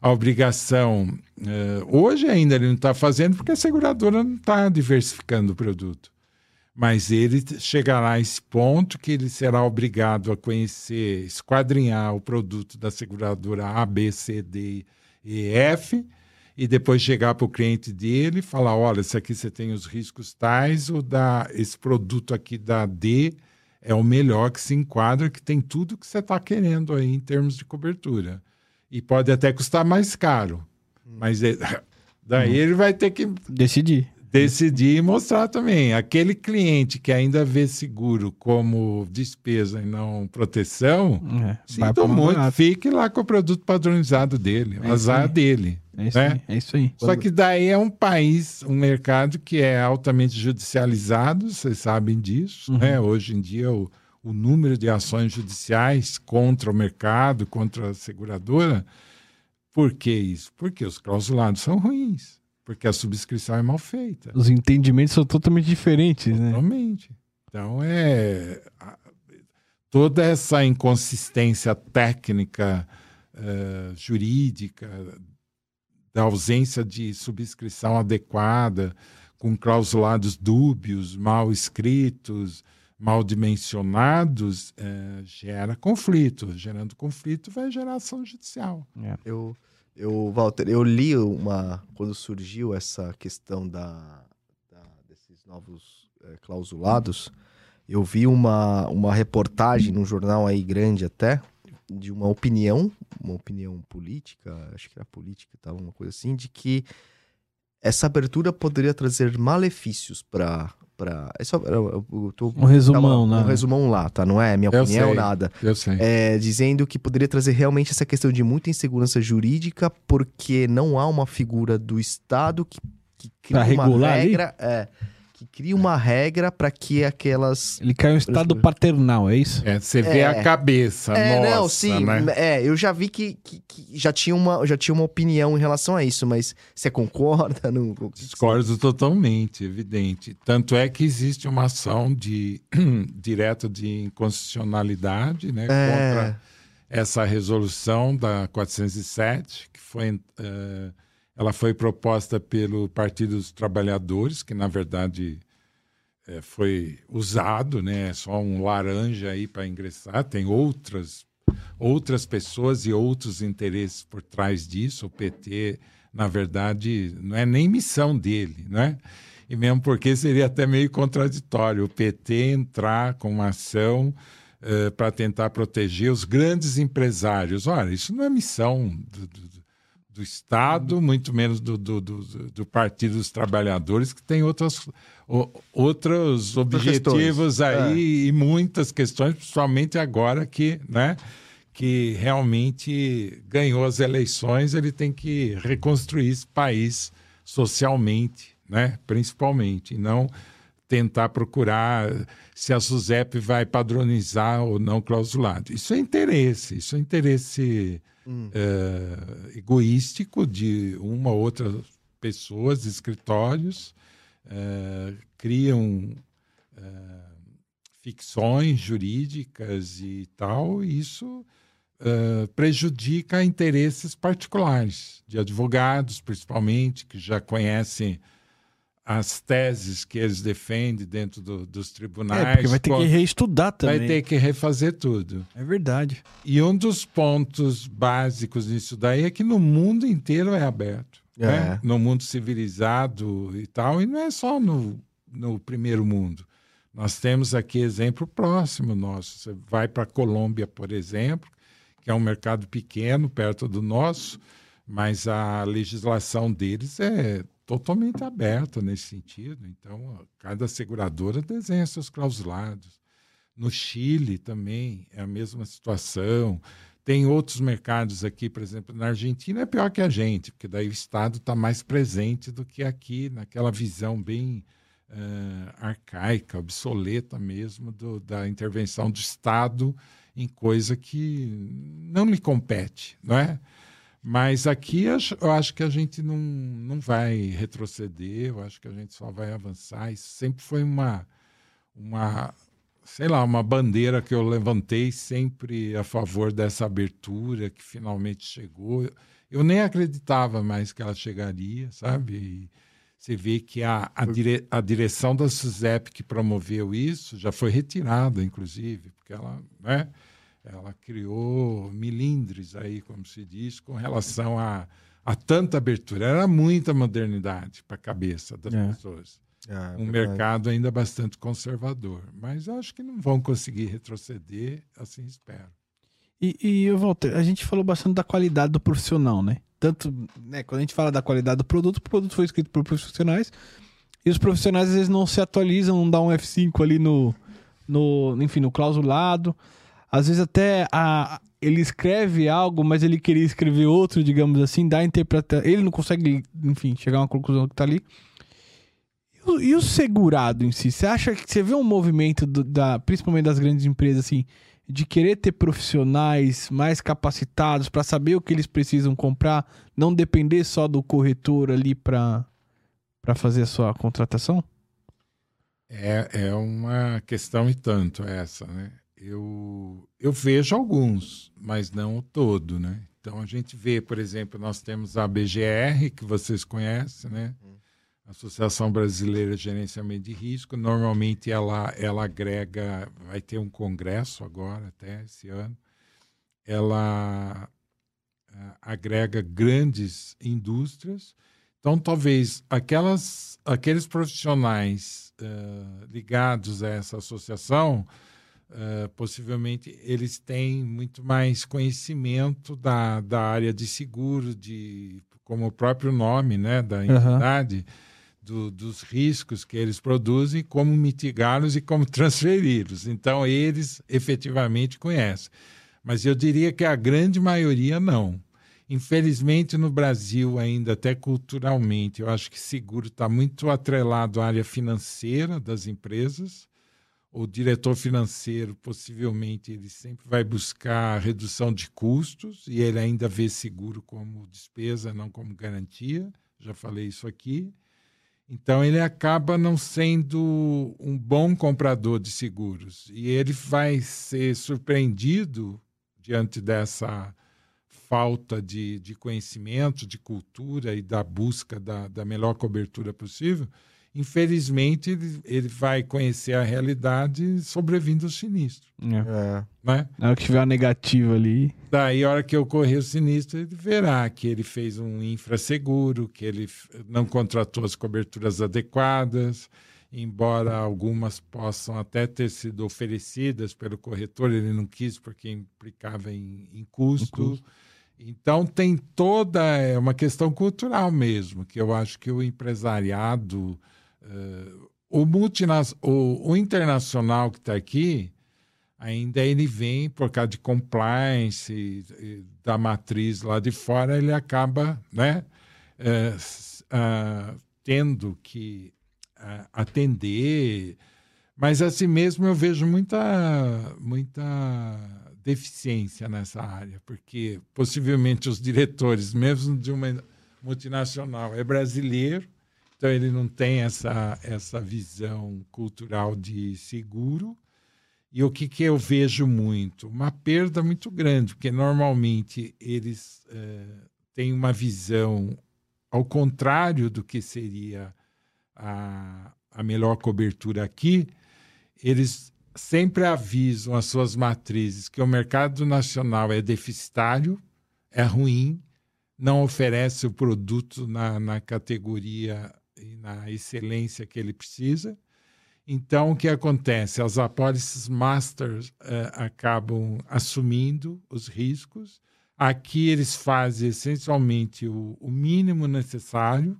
a obrigação. eh, hoje ainda ele não está fazendo porque a seguradora não está diversificando o produto. Mas ele chegará a esse ponto que ele será obrigado a conhecer, esquadrinhar o produto da seguradora A, B, C, D e F, e depois chegar para o cliente dele e falar: olha, esse aqui você tem os riscos tais, o da, esse produto aqui da D é o melhor que se enquadra, que tem tudo que você está querendo aí em termos de cobertura. E pode até custar mais caro. Mas é- daí ele vai ter que Decidi. decidir e mostrar também. Aquele cliente que ainda vê seguro como despesa e não proteção, É. Sinto muito, barato. fique lá com o produto padronizado dele, É azar aí. dele. É isso né? aí. É isso aí. Só que daí é um país, um mercado que é altamente judicializado, vocês sabem disso. Uhum. Né? Hoje em dia, o, o número de ações judiciais contra o mercado, contra a seguradora. Por que isso? Porque os clausulados são ruins, porque a subscrição é mal feita. Os entendimentos são totalmente diferentes, né? Totalmente. Então, é. Toda essa inconsistência técnica, eh, jurídica, da ausência de subscrição adequada, com clausulados dúbios, mal escritos, mal dimensionados, eh, gera conflito. Gerando conflito, vai gerar ação judicial. Eu, eu, Walter, eu li uma. Quando surgiu essa questão da, da- desses novos eh, clausulados, eu vi uma, uma reportagem num jornal aí grande até, de uma opinião, uma opinião política, acho que era política tal, uma coisa assim, de que essa abertura poderia trazer malefícios para. Pra... É só, eu, eu tô, Um resumão, tava- né? Um resumão lá, tá? Não é minha Eu opinião, sei. nada Eu sei. é, dizendo que poderia trazer realmente essa questão de muita insegurança jurídica, porque não há uma figura do Estado que, que cria Pra uma regular ali? regra, é, que cria uma regra para que aquelas Ele caiu em estado paternal, é isso? É, você vê É. a cabeça, é, nossa, não, sim, né? é, eu já vi que, que, que já, tinha uma, já tinha uma opinião em relação a isso, mas você concorda? Não, Discordo totalmente, evidente. Tanto é que existe uma ação de direta de inconstitucionalidade né, contra É, essa resolução da 407, que foi, eh, ela foi proposta pelo Partido dos Trabalhadores, que na verdade eh, foi usado, né, só um laranja aí para ingressar, tem outras outras pessoas e outros interesses por trás disso. O PT, na verdade, não é nem missão dele, né? E mesmo porque seria até meio contraditório o PT entrar com uma ação para tentar proteger os grandes empresários. Olha, isso não é missão do, do- do Estado, muito menos do, do, do, do Partido dos Trabalhadores, que tem outras, o, outros objetivos aí é. e muitas questões, principalmente agora que, né, que realmente ganhou as eleições, ele tem que reconstruir esse país socialmente, né, principalmente, e não tentar procurar se a SUSEP vai padronizar ou não clausulado. Isso é interesse, isso é interesse hum. é, egoístico de uma ou outra pessoas, escritórios, é, criam é, ficções jurídicas e tal, e isso é, prejudica interesses particulares, de advogados, principalmente, que já conhecem as teses que eles defendem dentro do, dos tribunais. É, porque vai ter que reestudar também. Vai ter que refazer tudo. É verdade. E um dos pontos básicos nisso daí é que no mundo inteiro é aberto. É. Né? No mundo civilizado e tal, e não é só no, no primeiro mundo. Nós temos aqui exemplo próximo nosso. Você vai para a Colômbia, por exemplo, que é um mercado pequeno, perto do nosso, mas a legislação deles é totalmente aberta nesse sentido. Então, cada seguradora desenha seus clausulados. No Chile também é a mesma situação. Tem outros mercados aqui, por exemplo, na Argentina é pior que a gente, porque daí o Estado está mais presente do que aqui, naquela visão bem uh, arcaica, obsoleta mesmo, do, da intervenção do Estado em coisa que não lhe compete, não é? Mas aqui eu acho que a gente não, não vai retroceder, eu acho que a gente só vai avançar. Isso sempre foi uma, uma, sei lá, uma bandeira que eu levantei sempre a favor dessa abertura que finalmente chegou. Eu nem acreditava mais que ela chegaria, sabe? E você vê que a, a, dire, a direção da SUSEP que promoveu isso já foi retirada, inclusive, porque ela, né? Ela criou milindres aí, como se diz, com relação a, a tanta abertura. Era muita modernidade para a cabeça das é. pessoas. É, um mercado ainda bastante conservador. Mas acho que não vão conseguir retroceder, assim espero. E, e eu volto, a gente falou bastante da qualidade do profissional, né? Tanto, né, quando a gente fala da qualidade do produto, o produto foi escrito por profissionais, e os profissionais às vezes não se atualizam, não dá um F5 ali no, no enfim, no clausulado. Às vezes até a, ele escreve algo, mas ele queria escrever outro, digamos assim, dá interpretação. Ele não consegue, enfim, chegar a uma conclusão que tá ali. E o, e o segurado em si? Você acha que você vê um movimento, do, da, principalmente das grandes empresas, assim, de querer ter profissionais mais capacitados para saber o que eles precisam comprar, não depender só do corretor ali para fazer a sua contratação? É, é uma questão e tanto essa, né? Eu, eu vejo alguns, mas não o todo, né? Então a gente vê, por exemplo, nós temos a BGR, que vocês conhecem, né? Associação Brasileira de Gerenciamento de Risco. Normalmente ela, ela agrega, vai ter um congresso agora, até esse ano. Ela uh, agrega grandes indústrias. Então, talvez aquelas, aqueles profissionais uh, ligados a essa associação Uh, possivelmente eles têm muito mais conhecimento da, da área de seguro, de, como o próprio nome né, da entidade, uhum. do, dos riscos que eles produzem, como mitigá-los e como transferi-los. Então, eles efetivamente conhecem. Mas eu diria que a grande maioria não. Infelizmente, no Brasil, ainda até culturalmente, eu acho que seguro está muito atrelado à área financeira das empresas o diretor financeiro possivelmente ele sempre vai buscar redução de custos e ele ainda vê seguro como despesa, não como garantia. Já falei isso aqui. Então ele acaba não sendo um bom comprador de seguros e ele vai ser surpreendido diante dessa falta de, de conhecimento, de cultura e da busca da, da melhor cobertura possível infelizmente, ele, ele vai conhecer a realidade sobrevindo o sinistro. É. Né? Na hora que tiver uma negativa ali. Daí, a hora que ocorrer o sinistro, ele verá que ele fez um infraseguro, que ele não contratou as coberturas adequadas, embora algumas possam até ter sido oferecidas pelo corretor, ele não quis porque implicava em, em custo. Em custo Então tem toda é uma questão cultural mesmo, que eu acho que o empresariado, o, multinas, o, o internacional que está aqui, ainda ele vem por causa de compliance da matriz lá de fora, ele acaba né, uh, uh, tendo que atender. Mas assim mesmo eu vejo muita, muita deficiência nessa área, porque possivelmente os diretores, mesmo de uma multinacional, é brasileiro, então ele não tem essa, essa visão cultural de seguro. E o que, que eu vejo muito? Uma perda muito grande, porque normalmente eles é, têm uma visão ao contrário do que seria a, a melhor cobertura aqui, eles sempre avisam as suas matrizes que o mercado nacional é deficitário, é ruim, não oferece o produto na, na categoria e na excelência que ele precisa. Então, o que acontece? As apólices masters uh, acabam assumindo os riscos. Aqui eles fazem essencialmente o, o mínimo necessário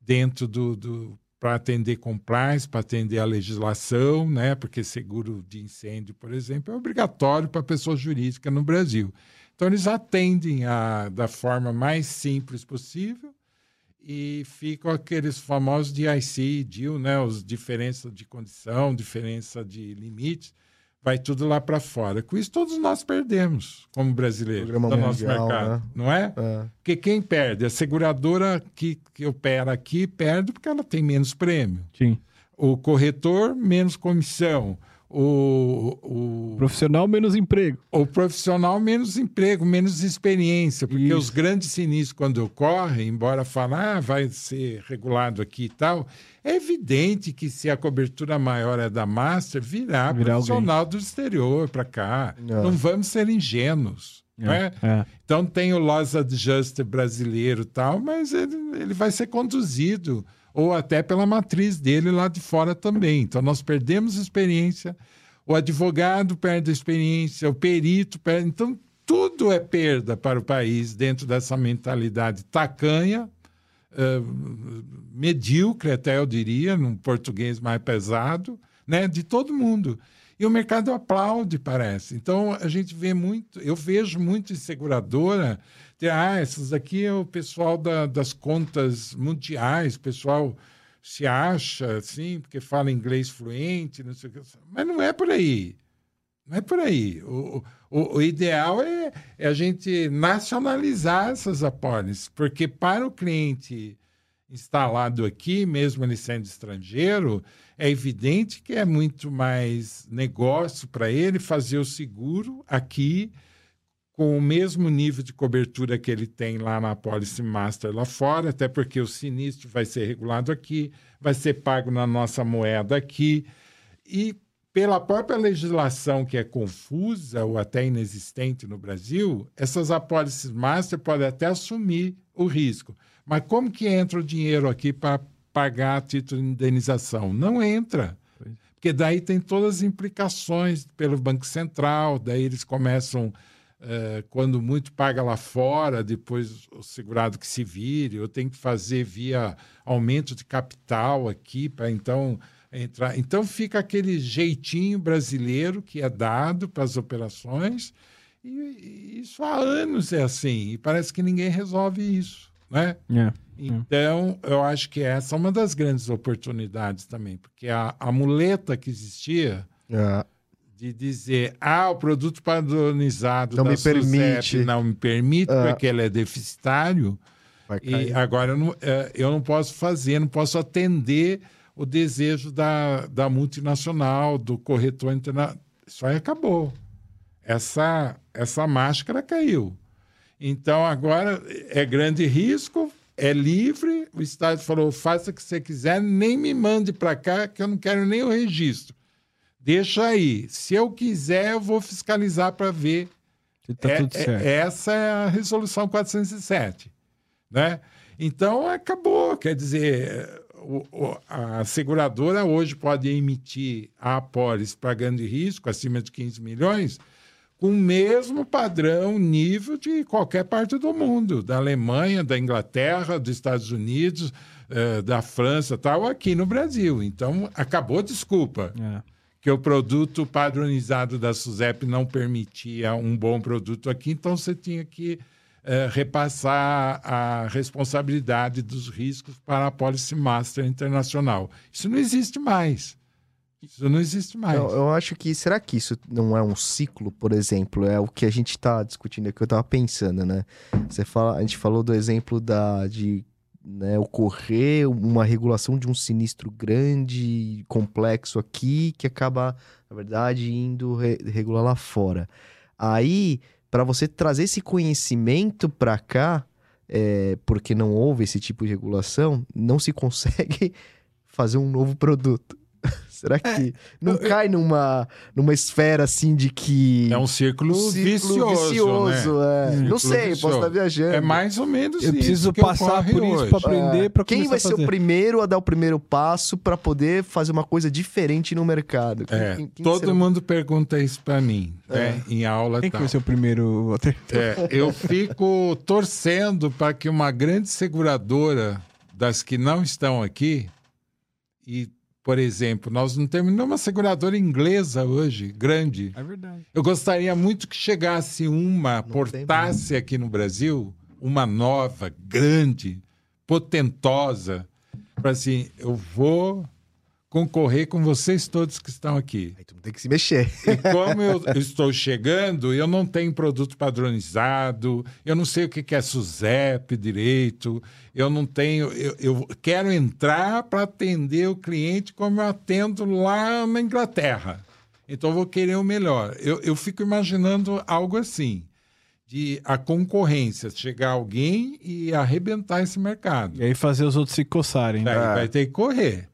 dentro do, do para atender compliance, para atender a legislação, né? porque seguro de incêndio, por exemplo, é obrigatório para pessoa jurídica no Brasil. Então, eles atendem a, da forma mais simples possível e ficam aqueles famosos DIC e DIL, né? os diferença de condição, diferença de limites, vai tudo lá para fora. Com isso, todos nós perdemos como brasileiros do mundial, nosso mercado, né? não é? é? Porque quem perde? A seguradora que, que opera aqui perde porque ela tem menos prêmio. Sim. O corretor, menos comissão o profissional menos emprego. O profissional menos emprego, menos experiência, porque Isso. os grandes sinistros, quando ocorrem, embora falar ah, vai ser regulado aqui e tal, é evidente que se a cobertura maior é da Master, virá Virar profissional alguém. do exterior para cá. Não. não vamos ser ingênuos. É, é? Então tem o Loss Adjuster brasileiro tal, mas ele, ele vai ser conduzido ou até pela matriz dele lá de fora também. Então, nós perdemos experiência, o advogado perde experiência, o perito perde. Então, tudo é perda para o país dentro dessa mentalidade tacanha, uh, medíocre, até eu diria, num português mais pesado, né, de todo mundo. E o mercado aplaude, parece. Então, a gente vê muito, eu vejo muito em seguradora ah, essas aqui é o pessoal da, das contas mundiais, pessoal se acha assim, porque fala inglês fluente, não sei o que. Mas não é por aí. Não é por aí. O, o, o ideal é, é, a gente nacionalizar essas apólices, porque para o cliente instalado aqui, mesmo ele sendo estrangeiro, é evidente que é muito mais negócio para ele fazer o seguro aqui com o mesmo nível de cobertura que ele tem lá na Policy Master lá fora, até porque o sinistro vai ser regulado aqui, vai ser pago na nossa moeda aqui. E pela própria legislação que é confusa ou até inexistente no Brasil, essas apólices master podem até assumir o risco. Mas como que entra o dinheiro aqui para pagar a título de indenização? Não entra. Porque daí tem todas as implicações pelo Banco Central, daí eles começam é, quando muito paga lá fora, depois o segurado que se vire, eu tenho que fazer via aumento de capital aqui para então entrar. Então fica aquele jeitinho brasileiro que é dado para as operações, e, isso há anos é assim, e parece que ninguém resolve isso. Né? É, então, eu acho que essa é uma das grandes oportunidades também, porque a, a muleta que existia. É de dizer, ah, o produto padronizado não me permite. não me permite, uh, porque ele é deficitário, e agora eu não, é, eu não posso fazer, não posso atender o desejo da, da multinacional, do corretor internacional. Isso aí acabou. Essa, essa máscara caiu. Então, agora é grande risco, é livre, o Estado falou, faça o que você quiser, nem me mande para cá, que eu não quero nem o registro. Deixa aí. Se eu quiser, eu vou fiscalizar para ver. Tá é, é, essa é a resolução 407. Né? Então, acabou. Quer dizer, o, o, a seguradora hoje pode emitir a apólice para grande risco, acima de 15 milhões, com o mesmo padrão, nível de qualquer parte do mundo, da Alemanha, da Inglaterra, dos Estados Unidos, eh, da França, tal, aqui no Brasil. Então, acabou, desculpa, É. que o produto padronizado da SUSEP não permitia um bom produto aqui, então você tinha que eh, repassar a responsabilidade dos riscos para a Policy Master Internacional. Isso não existe mais. Isso não existe mais. Eu, eu acho que. Será que isso não é um ciclo, por exemplo? É o que a gente tá discutindo aqui, eu tava pensando, né? Você fala, a gente falou do exemplo da, de né, ocorrer uma regulação de um sinistro grande, complexo aqui, que acaba, na verdade, indo re- regular lá fora. Aí, para você trazer esse conhecimento para cá, é, porque não houve esse tipo de regulação, não se consegue fazer um novo produto. Será que não cai numa, numa esfera assim de que. É um círculo, um ciclo vicioso, vicioso, né? é. Círculo Não sei, posso vicioso. estar viajando. É mais ou menos Eu preciso que passar por isso pra aprender, pra Quem vai a ser o primeiro a dar o primeiro passo para poder fazer uma coisa diferente no mercado? Quem- É, quem- quem todo será? mundo pergunta isso para mim, É. né, em aula Quem e que tal. vai ser o primeiro? É, eu fico torcendo para que uma grande seguradora das que não estão aqui, e, por exemplo, nós não temos nenhuma seguradora inglesa hoje, grande. É verdade. Eu gostaria muito que chegasse uma, tem portasse aqui no Brasil, uma nova, grande, potentosa, para assim, eu vou concorrer com vocês todos que estão aqui. Aí tu tem que se mexer. E como eu estou chegando, eu não tenho produto padronizado, eu não sei o que é SUSEP direito, eu não tenho. Eu, eu quero entrar para atender o cliente como eu atendo lá na Inglaterra. Então, eu vou querer o melhor. Eu, eu fico imaginando algo assim. De a concorrência, chegar alguém e arrebentar esse mercado. E aí fazer os outros se coçarem. né? Vai ter que correr.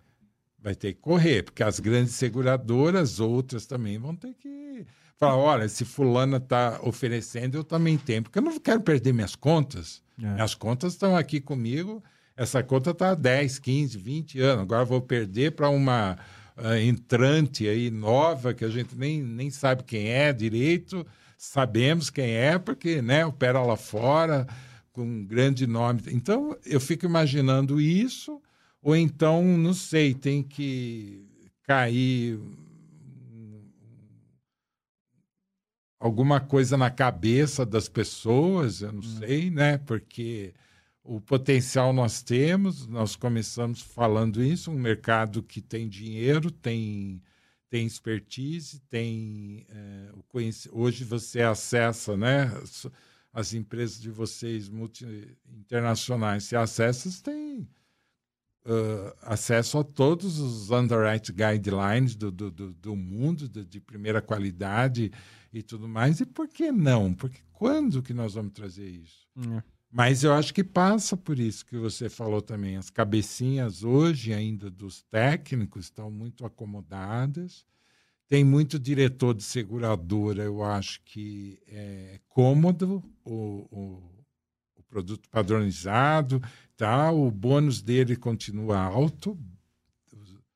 Vai ter que correr, porque as grandes seguradoras, outras também vão ter que falar: olha, se fulana está oferecendo, eu também tenho, porque eu não quero perder minhas contas. É. Minhas contas estão aqui comigo, essa conta está há 10, 15, 20 anos. Agora vou perder para uma ah, entrante aí nova, que a gente nem, nem sabe quem é direito, sabemos quem é, porque né, opera lá fora com um grande nome. Então, eu fico imaginando isso, ou então, não sei, tem que cair hum, alguma coisa na cabeça das pessoas, eu não sei, né? Porque o potencial nós temos, nós começamos falando isso, um mercado que tem dinheiro, tem tem expertise, tem o conheci- hoje você acessa, né? as- As empresas de vocês multi, internacionais, se acessa, você tem ah, acesso a todos os underwrite guidelines do, do, do, do mundo de, de primeira qualidade e tudo mais. E por que não? Porque quando que nós vamos trazer isso? É. Mas eu acho que passa por isso que você falou também. As cabecinhas hoje ainda dos técnicos estão muito acomodadas. Tem muito diretor de seguradora, eu acho que é cômodo o, o, o produto padronizado, tá? o bônus dele continua alto.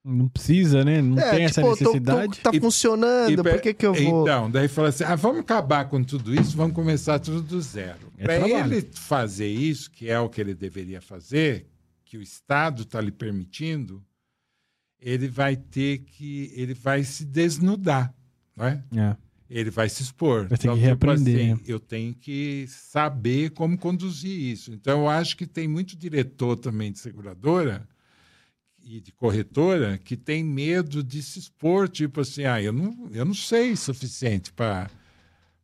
Não precisa, né? Não É, tem essa tipo, tô- tô- necessidade. tá E- funcionando, E por que que eu vou... Então, daí fala assim: ah, vamos acabar com tudo isso, vamos começar tudo do zero. É Para ele fazer isso, que é o que ele deveria fazer, que o Estado está lhe permitindo, ele vai ter que. ele vai se desnudar, não é? É. Ele vai se expor. Vai ter que tipo reaprender, assim, né? eu tenho que saber como conduzir isso. Então, eu acho que tem muito diretor também de seguradora e de corretora que tem medo de se expor, tipo assim, ah, eu não, eu não sei o suficiente para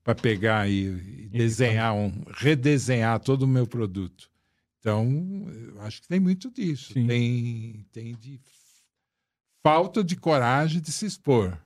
para pegar e, e desenhar um, redesenhar todo o meu produto. Então, eu acho que tem muito disso. Sim. Tem, tem de falta de coragem de se expor.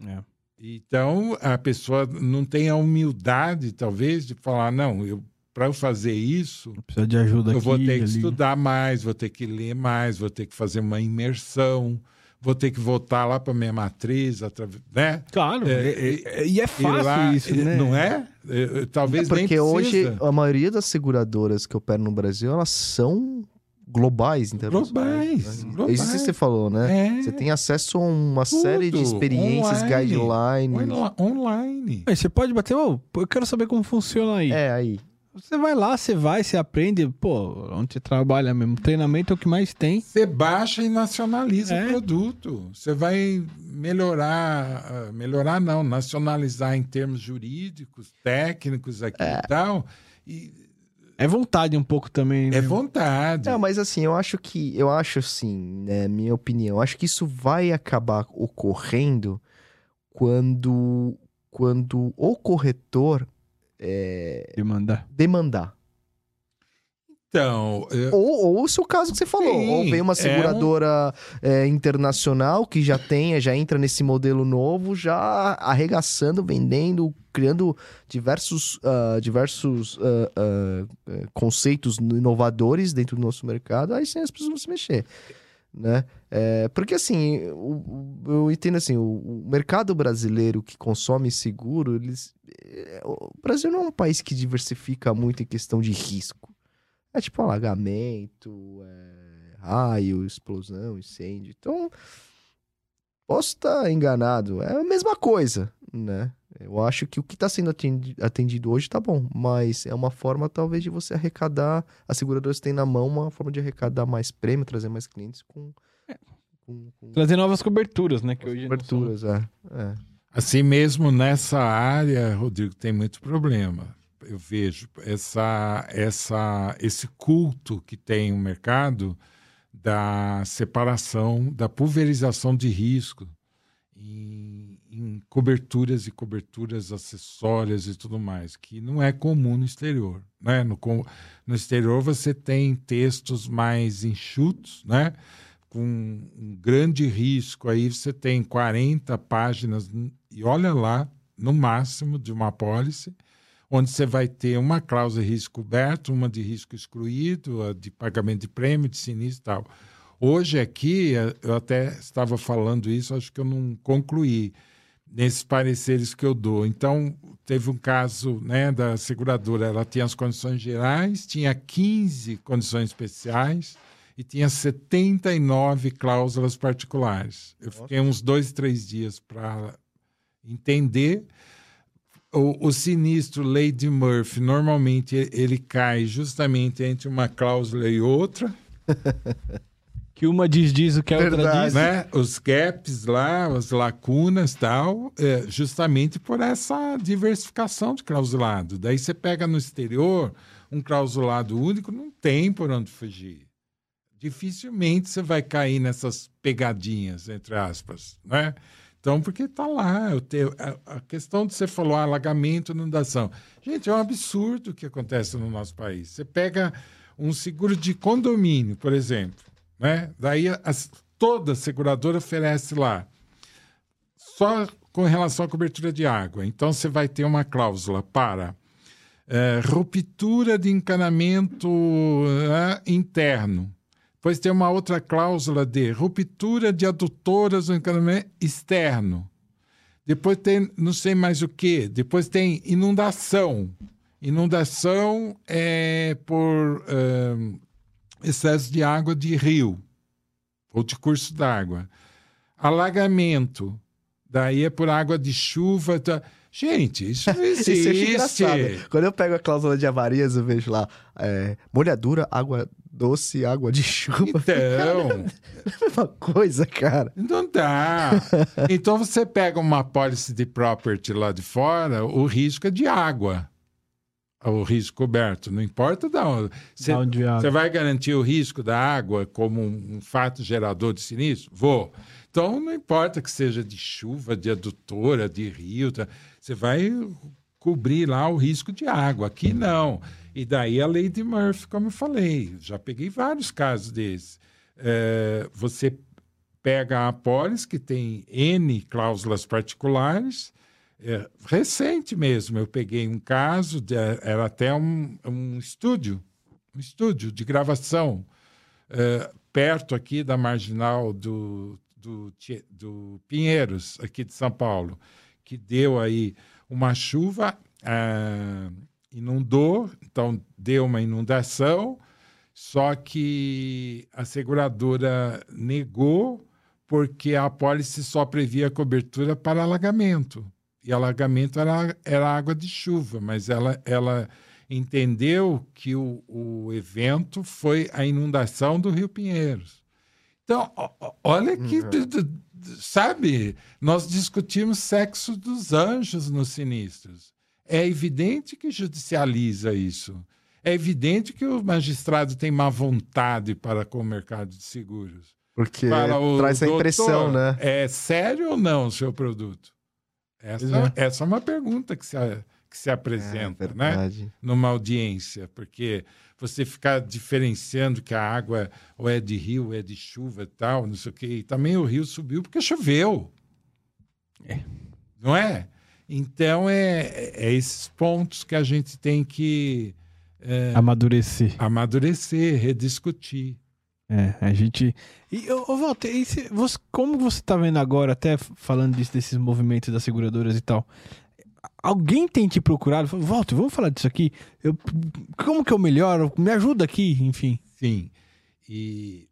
É. Então, a pessoa não tem a humildade, talvez, de falar, não, eu para eu fazer isso, Precisa de ajuda eu aqui, vou ter que ali. estudar mais, vou ter que ler mais, vou ter que fazer uma imersão, vou ter que voltar lá para minha matriz, através, né? Claro, É, é- é- e é fácil lá, isso, né? Não é? É, Talvez nem Porque precisa. hoje a maioria das seguradoras que operam no Brasil, elas são globais, internacionais. Globais, né? globais. É isso que você falou, né? É. Você tem acesso a uma Tudo, série de experiências, online. guidelines. Online. Aí você pode bater, ô, eu quero saber como funciona aí. É, aí. Você vai lá, você vai, você aprende, pô, onde você trabalha mesmo. Treinamento é o que mais tem. Você baixa e nacionaliza É. o produto. Você vai melhorar, ah, melhorar não, nacionalizar em termos jurídicos, técnicos aqui É. e tal. E É vontade um pouco também, né? é vontade. Não, mas assim, eu acho que, eu acho assim, né, minha opinião, eu acho que isso vai acabar ocorrendo quando, quando o corretor é, Demandar. demandar. Então, eu- Ou, ou o seu caso que você falou, Sim, ou vem uma é seguradora é, internacional que já tenha, já entra nesse modelo novo, já arregaçando, vendendo, criando diversos, ah, diversos ah, eh, conceitos inovadores dentro do nosso mercado, aí sim as pessoas vão se mexer. Né? É, porque assim, o- o- eu entendo assim, o, o mercado brasileiro que consome seguro, eles, é, o Brasil não é um país que diversifica muito em questão de risco. É tipo alagamento, é, raio, explosão, incêndio. Então, posso estar enganado. É a mesma coisa, né? Eu acho que o que está sendo atendi- atendido hoje tá bom, mas é uma forma talvez de você arrecadar. As seguradoras têm na mão uma forma de arrecadar mais prêmio, trazer mais clientes com, com, com Trazer novas coberturas, né? Que hoje não são- coberturas. É, é. assim mesmo nessa área, Rodrigo, tem muito problema. Eu vejo essa, essa, esse culto que tem o mercado da separação, da pulverização de risco em, em coberturas e coberturas acessórias e tudo mais, que não é comum no exterior. Né? No, no exterior você tem textos mais enxutos, né? com um grande risco, aí você tem 40 páginas, e olha lá, no máximo, de uma apólice, onde você vai ter uma cláusula de risco coberto, uma de risco excluído, a de pagamento de prêmio, de sinistro e tal. Hoje aqui, eu até estava falando isso, acho que eu não concluí nesses pareceres que eu dou. Então, teve um caso né, da seguradora, ela tinha as condições gerais, tinha 15 condições especiais e tinha 79 cláusulas particulares. Eu fiquei uns dois, três dias para entender. O, o sinistro Lady Murphy, normalmente ele cai justamente entre uma cláusula e outra Que uma diz diz o que a outra Verdade. diz. né? Os gaps lá, as lacunas tal, é, justamente por essa diversificação de clausulado. Daí você pega no exterior um clausulado único, não tem por onde fugir. Dificilmente você vai cair nessas pegadinhas, entre aspas, né? Então, porque está lá, a, a questão de você falou alagamento, inundação. Gente, é um absurdo o que acontece no nosso país. Você pega um seguro de condomínio, por exemplo, né? Daí as, toda seguradora oferece lá só com relação à cobertura de água. Então você vai ter uma cláusula para eh, ruptura de encanamento eh, interno. Depois tem uma outra cláusula de ruptura de adutoras do encanamento externo. Depois tem não sei mais o que. Depois tem inundação. Inundação é por eh, excesso de água de rio ou de curso d'água. Alagamento, daí é por água de chuva. Tá... Gente, isso não Isso existe. engraçado. Quando eu pego a cláusula de avarias, eu vejo lá é, molhadura, água doce, água de chuva. Então, É a mesma coisa, cara. não dá. Então você pega uma policy de property lá de fora, o risco é de água. O risco coberto, não importa da onde. Você, Da onde você vai garantir o risco da água como um, fato gerador de sinistro? Vou. Então não importa que seja de chuva, de adutora, de rio, tá? você vai cobrir lá o risco de água. Aqui não. E daí a lei de Murphy, como eu falei, já peguei vários casos desses. É, você pega a apólice, que tem N cláusulas particulares. É, recente mesmo, eu peguei um caso, de- era até um, um estúdio, um estúdio de gravação, é, perto aqui da marginal do, do, do Pinheiros, aqui de São Paulo, que deu aí uma chuva, ah, inundou, então deu uma inundação, Só que a seguradora negou porque a apólice só previa cobertura para alagamento. E alagamento era, era água de chuva, mas ela, ela entendeu que o, o evento foi a inundação do Rio Pinheiros. Então, olha que, uhum. sabe, nós discutimos sexo dos anjos nos sinistros. É evidente que judicializa isso. É evidente que o magistrado tem má vontade para com o mercado de seguros. Porque traz a impressão, né? É sério ou não o seu produto? Essa, é. essa é uma pergunta que se, que se apresenta, é, né? Numa audiência, porque você ficar diferenciando que a água ou é de rio, ou é de chuva e tal, não sei o quê. E também o rio subiu porque choveu. É. Não é? Então, é, é esses pontos que a gente tem que... É, amadurecer. Amadurecer, rediscutir. É, a gente. E, ô, Walter, e se, você, como você tá vendo agora, até falando disso, desses movimentos das seguradoras e tal, alguém tem te procurado? Walter, vamos falar disso aqui? Eu, como que eu melhoro? Me ajuda aqui, enfim. Sim. E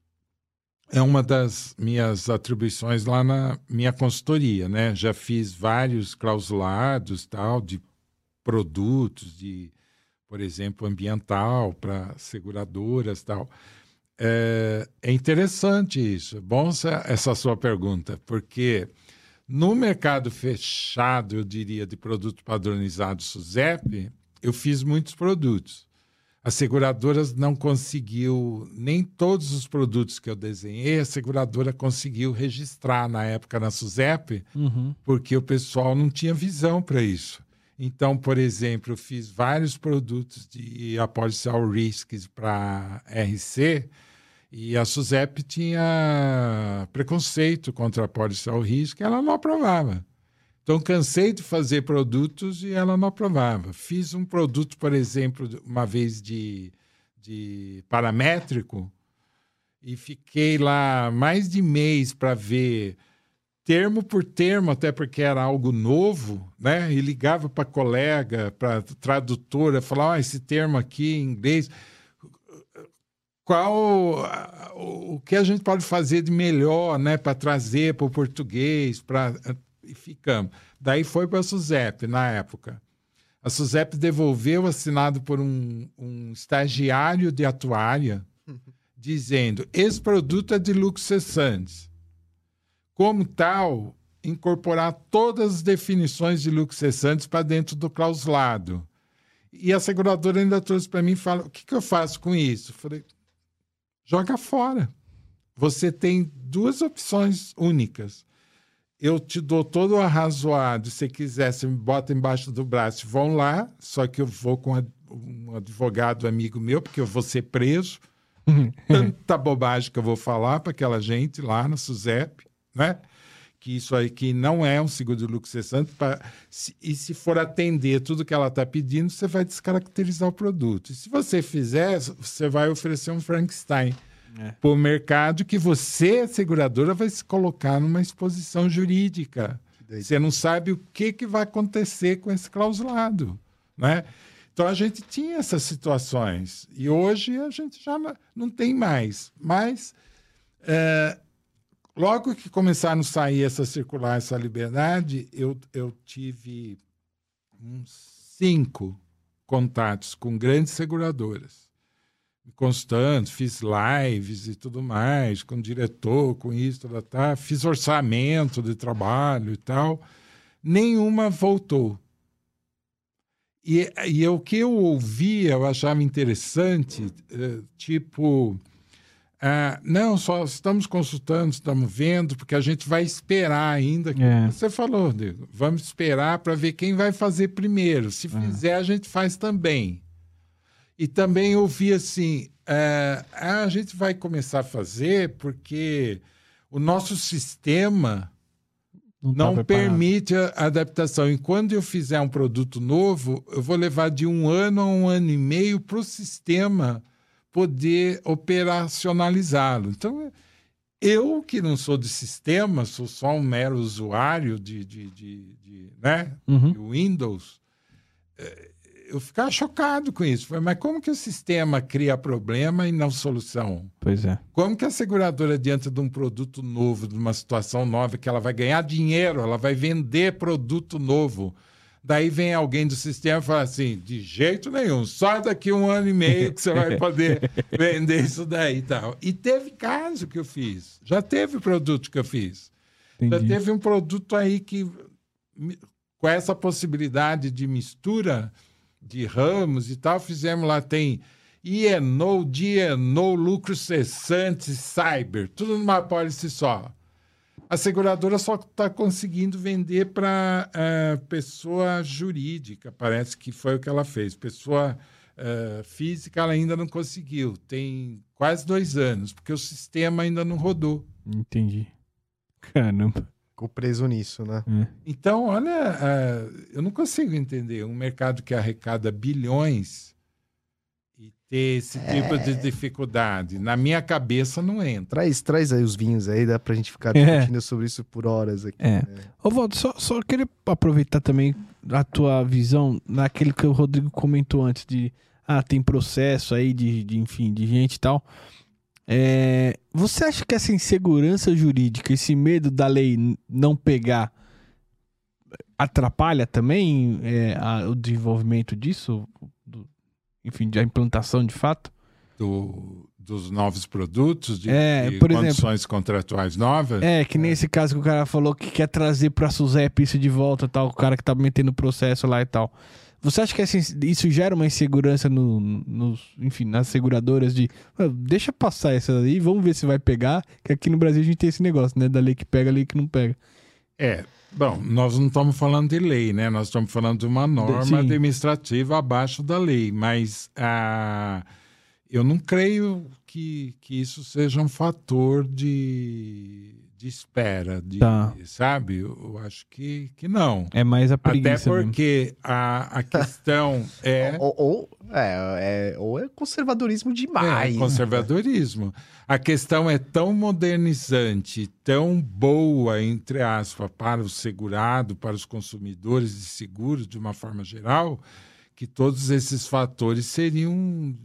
é uma das minhas atribuições lá na minha consultoria, né? Já fiz vários clausulados, tal, de produtos, de, por exemplo, ambiental para seguradoras, tal. É, é interessante isso. Bom essa, sua pergunta, porque no mercado fechado, eu diria, de produto padronizado SUSEP, eu fiz muitos produtos. As seguradoras não conseguiu, nem todos os produtos que eu desenhei, a seguradora conseguiu registrar na época na SUSEP, uhum. porque o pessoal não tinha visão para isso. Então, por exemplo, eu fiz vários produtos de apólice risks para RC, e a SUSEP tinha preconceito contra a pólice ao risco, ela não aprovava. Então, cansei de fazer produtos e ela não aprovava. Fiz um produto, por exemplo, uma vez de, de paramétrico, e fiquei lá mais de mês para ver termo por termo, até porque era algo novo, né? E ligava para colega, para tradutora, falava: ah, esse termo aqui em inglês qual o que a gente pode fazer de melhor, né, para trazer para o português, para e ficamos. Daí foi para a SUSEP na época. A SUSEP devolveu assinado por um, um estagiário de atuária, dizendo: esse produto é de lucro cessante. Como tal, incorporar todas as definições de lucro cessantes para dentro do clausulado. E a seguradora ainda trouxe para mim e fala: o que, que eu faço com isso? falei: joga fora. Você tem duas opções únicas. Eu te dou todo o arrazoado. Se quiser, você me bota embaixo do braço. Vão lá, só que eu vou com um advogado amigo meu, porque eu vou ser preso. Tanta bobagem que eu vou falar para aquela gente lá na SUSEP, né? que isso aí que não é um seguro de lucro cessante, pra, se, e se for atender tudo que ela está pedindo, você vai descaracterizar o produto. E se você fizer, você vai oferecer um Frankenstein é. para o mercado que você, seguradora, vai se colocar numa exposição jurídica. Você não sabe o que, que vai acontecer com esse clausulado. Né? Então a gente tinha essas situações e hoje a gente já não, não tem mais. Mas é, logo que começaram a sair essa circular, essa liberdade, eu, eu tive uns cinco contatos com grandes seguradoras. Constantes, fiz lives e tudo mais, com o diretor, com isso, tá, tá, fiz orçamento de trabalho e tal. Nenhuma voltou. E, e o que eu ouvia, eu achava interessante, eh, tipo, ah, não, só estamos consultando, estamos vendo, porque a gente vai esperar ainda. É. Você falou, Diego, vamos esperar para ver quem vai fazer primeiro. Se é. fizer, a gente faz também. E também ouvi assim: é, a gente vai começar a fazer porque o nosso sistema não, tá não permite a adaptação. E quando eu fizer um produto novo, eu vou levar de um ano a um ano e meio para o sistema poder operacionalizá-lo. Então, eu que não sou de sistema, sou só um mero usuário de, de, de, de né? Uhum. Windows, eh, eu ficava chocado com isso. Mas como que o sistema cria problema e não solução? Pois é. Como que a seguradora, diante de um produto novo, de uma situação nova, que ela vai ganhar dinheiro, ela vai vender produto novo. Daí vem alguém do sistema e fala assim: de jeito nenhum, só daqui um ano e meio que você vai poder vender isso daí e tal. E teve caso que eu fiz. Já teve produto que eu fiz. Entendi. Já teve um produto aí que, com essa possibilidade de mistura de ramos e tal, fizemos lá, tem IENO, DIENO, lucro cessante, cyber, tudo numa pólice só. A seguradora só está conseguindo vender para uh, pessoa jurídica, parece que foi o que ela fez. Pessoa uh, física, ela ainda não conseguiu. Tem quase dois anos, porque o sistema ainda não rodou. Entendi. Caramba. Ficou preso nisso, né? É. Então, olha, uh, eu não consigo entender um mercado que arrecada bilhões e ter esse tipo de dificuldade. Na minha cabeça não entra. Traz, traz aí os vinhos aí, dá pra gente ficar É. discutindo sobre isso por horas aqui. É. Ô, Waldo, só, só queria aproveitar também a tua visão naquele que o Rodrigo comentou antes de ah, tem processo aí de, de enfim, de gente e tal. É, você acha que essa insegurança jurídica, esse medo da lei não pegar, atrapalha também é, a- o desenvolvimento disso? Do- enfim, da implantação de fato? Do, dos novos produtos, de, É, de exemplo- condições contratuais novas. É, que nesse caso que o cara falou que quer trazer pra Suzep isso de volta, tal, o cara que tá metendo processo lá e tal. Você acha que isso gera uma insegurança no, nos, enfim, nas seguradoras de "Ah, deixa passar essa aí, vamos ver se vai pegar, que aqui no Brasil a gente tem esse negócio, né, da lei que pega, lei que não pega. É, bom, nós não estamos falando de lei, né? Nós estamos falando de uma norma sim. administrativa abaixo da lei, mas ah, eu não creio que, que isso seja um fator de, de espera, de, Tá. sabe? Eu, acho que, que não. É mais a Até preguiça mesmo. porque a, a questão é... Ou, ou- é, é- ou é conservadorismo demais. É, conservadorismo. A questão é tão modernizante, tão boa, entre aspas, para o segurado, para os consumidores de seguros, de uma forma geral, que todos esses fatores seriam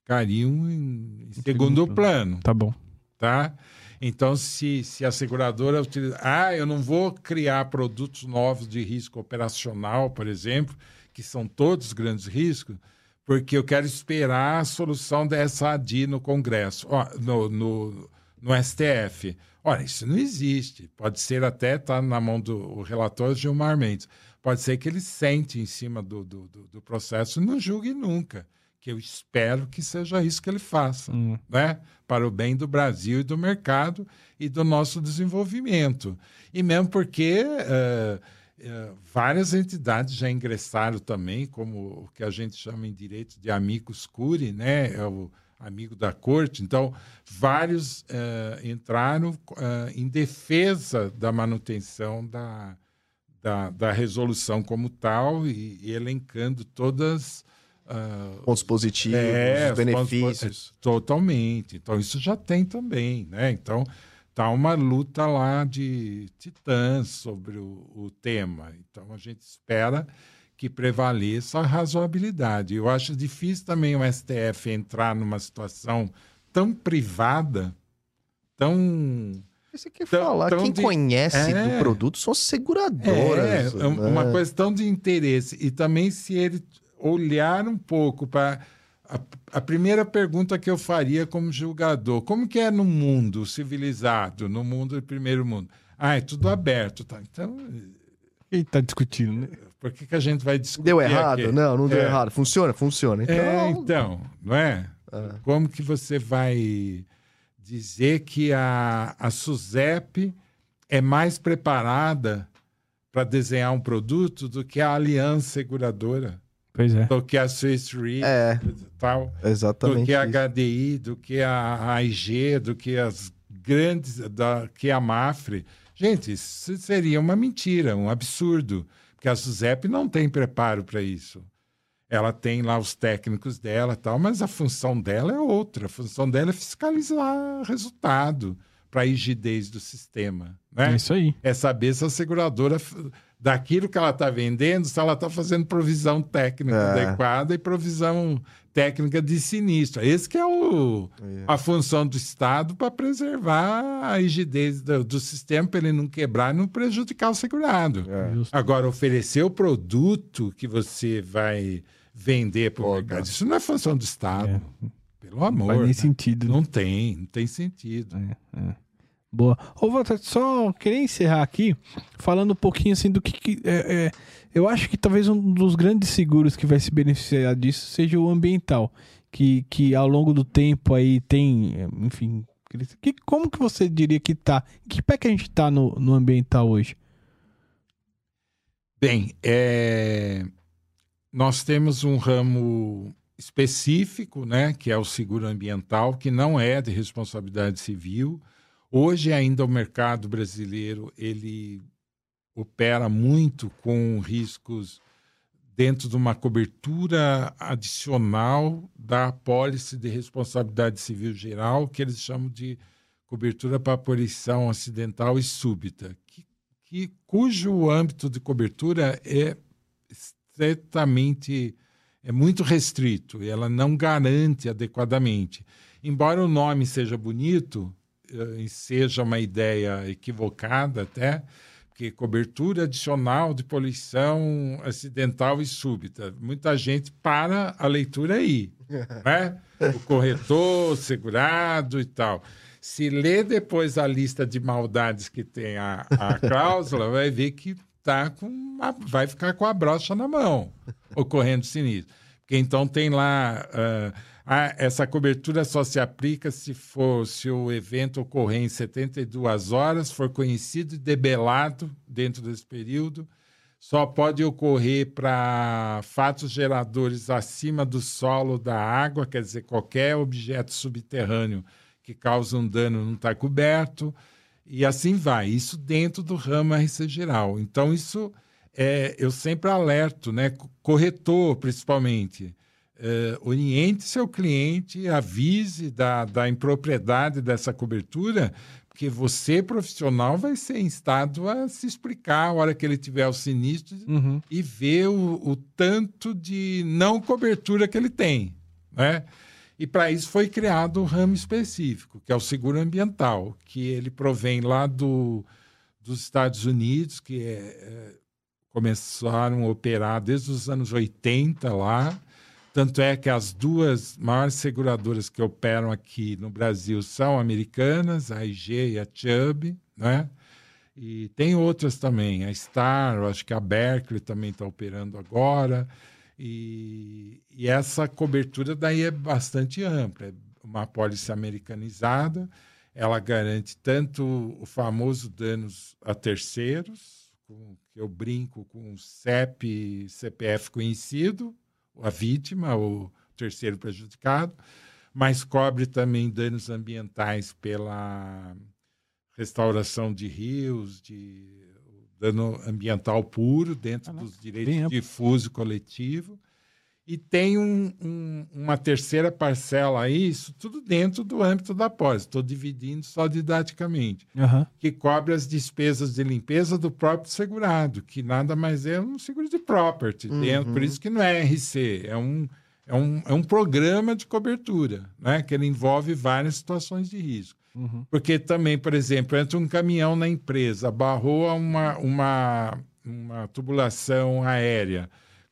ficariam em, em segundo plano, Tá bom. tá? Então, se, se a seguradora utiliza, ah, eu não vou criar produtos novos de risco operacional, por exemplo, que são todos grandes riscos, porque eu quero esperar a solução dessa ADI no Congresso, no, no, no STF. Olha, isso não existe. Pode ser até, está na mão do relator Gilmar Mendes, pode ser que ele sente em cima do, do, do, do processo e não julgue nunca. Que eu espero que seja isso que ele faça Hum. né? para o bem do Brasil e do mercado e do nosso desenvolvimento. E mesmo porque eh, eh, várias entidades já ingressaram também, como o que a gente chama em direito de amicus curi, né? é o amigo da corte. Então, vários eh, entraram em defesa da manutenção da, da, da resolução como tal e, e elencando todas ah, Pontos positivos, é, os os benefícios. pontos- Totalmente. Então, isso já tem também, né? Então, tá uma luta lá de titãs sobre o, o tema. Então, a gente espera que prevaleça a razoabilidade. Eu acho difícil também o STF entrar numa situação tão privada, tão Isso que eu ia Tão- falar, tão quem de- conhece É. do produto são as seguradoras. É, é uma né? questão de interesse. E também se ele olhar um pouco para. A, a primeira pergunta que eu faria como julgador: como que é no mundo civilizado, no mundo do primeiro mundo? Ah, é tudo aberto. Tá? Então, Quem tá discutindo, né? por que, que a gente vai discutir? Deu errado? aqui? Não, não deu É. errado. Funciona? Funciona. Então, É, então, não é? Ah. Como que você vai dizer que a, a SUSEP é mais preparada para desenhar um produto do que a Aliança Seguradora, Pois é. do que a Swiss Re, É. tal, do exatamente. que a isso. HDI, do que a AIG, do que as grandes, da, que a Mafre. Gente, isso seria uma mentira, um absurdo, porque a SUSEP não tem preparo para isso. Ela tem lá os técnicos dela e tal, mas a função dela é outra. A função dela é fiscalizar resultado para a rigidez do sistema. É Né? isso aí. É saber se a seguradora daquilo que ela está vendendo, se ela está fazendo provisão técnica É. adequada e provisão técnica de sinistro. Esse que é o, a função do Estado para preservar a rigidez do, do sistema, para ele não quebrar e não prejudicar o segurado. É. Agora, oferecer o produto que você vai vender para o mercado, isso não é função do Estado. Pelo amor. Não faz nem né? sentido. Não tem, não tem sentido. Boa. Ô, Walter, só queria encerrar aqui falando um pouquinho assim do que. que- é, é, eu acho que talvez um dos grandes seguros que vai se beneficiar disso seja o ambiental. Que, que ao longo do tempo aí tem, enfim. Que, como que você diria que tá? Que pé que a gente tá no, no ambiental hoje? Bem, é, nós temos um ramo específico, né, que é o seguro ambiental, que não é de responsabilidade civil. Hoje ainda o mercado brasileiro ele opera muito com riscos dentro de uma cobertura adicional da apólice de responsabilidade civil geral, que eles chamam de cobertura para poluição acidental e súbita, que, que, cujo âmbito de cobertura é estritamente, é muito restrito, e ela não garante adequadamente. Embora o nome seja bonito, seja uma ideia equivocada até, que cobertura adicional de poluição acidental e súbita. Muita gente para a leitura aí, né? O corretor, o segurado e tal. Se ler depois a lista de maldades que tem a, a cláusula, vai ver que tá com uma- vai ficar com a brocha na mão, ocorrendo sinistro. Porque então tem lá ah, ah, essa cobertura só se aplica se for se o evento ocorrer em 72 horas, for conhecido e debelado dentro desse período, só pode ocorrer para fatos geradores acima do solo da água, quer dizer, qualquer objeto subterrâneo que causa um dano não está coberto, e assim vai. Isso dentro do ramo RC geral. Então, isso é, eu sempre alerto, né? corretor principalmente. É, oriente seu cliente, avise da, da impropriedade dessa cobertura, porque você, profissional, vai ser instado a se explicar a hora que ele tiver o sinistro Uhum. e ver o, o tanto de não cobertura que ele tem. Né? E para isso foi criado o ramo específico, que é o seguro ambiental, que ele provém lá do, dos Estados Unidos, que é, é, começaram a operar desde os anos 80 lá. Tanto é que as duas maiores seguradoras que operam aqui no Brasil são americanas, a IG e a Chubb, né? E tem outras também, a Star, acho que a Berkeley também está operando agora. E, e essa cobertura daí é bastante ampla, é uma apólice americanizada, ela garante tanto o famoso danos a terceiros, com, que eu brinco com o CEP CPF conhecido, a vítima, o terceiro prejudicado, mas cobre também danos ambientais pela restauração de rios, de dano ambiental puro dentro dos direitos difuso coletivo. E tem um- um- uma terceira parcela aí, isso tudo dentro do âmbito da pós. Estou dividindo só didaticamente Aham. que cobre as despesas de limpeza do próprio segurado, que nada mais é um seguro de property. dentro, por isso que não é RC, é um, é um, é um programa de cobertura, né? que ele envolve várias situações de risco. Uhum. Porque também, por exemplo, entra um caminhão na empresa, barrou uma, uma, uma tubulação aérea,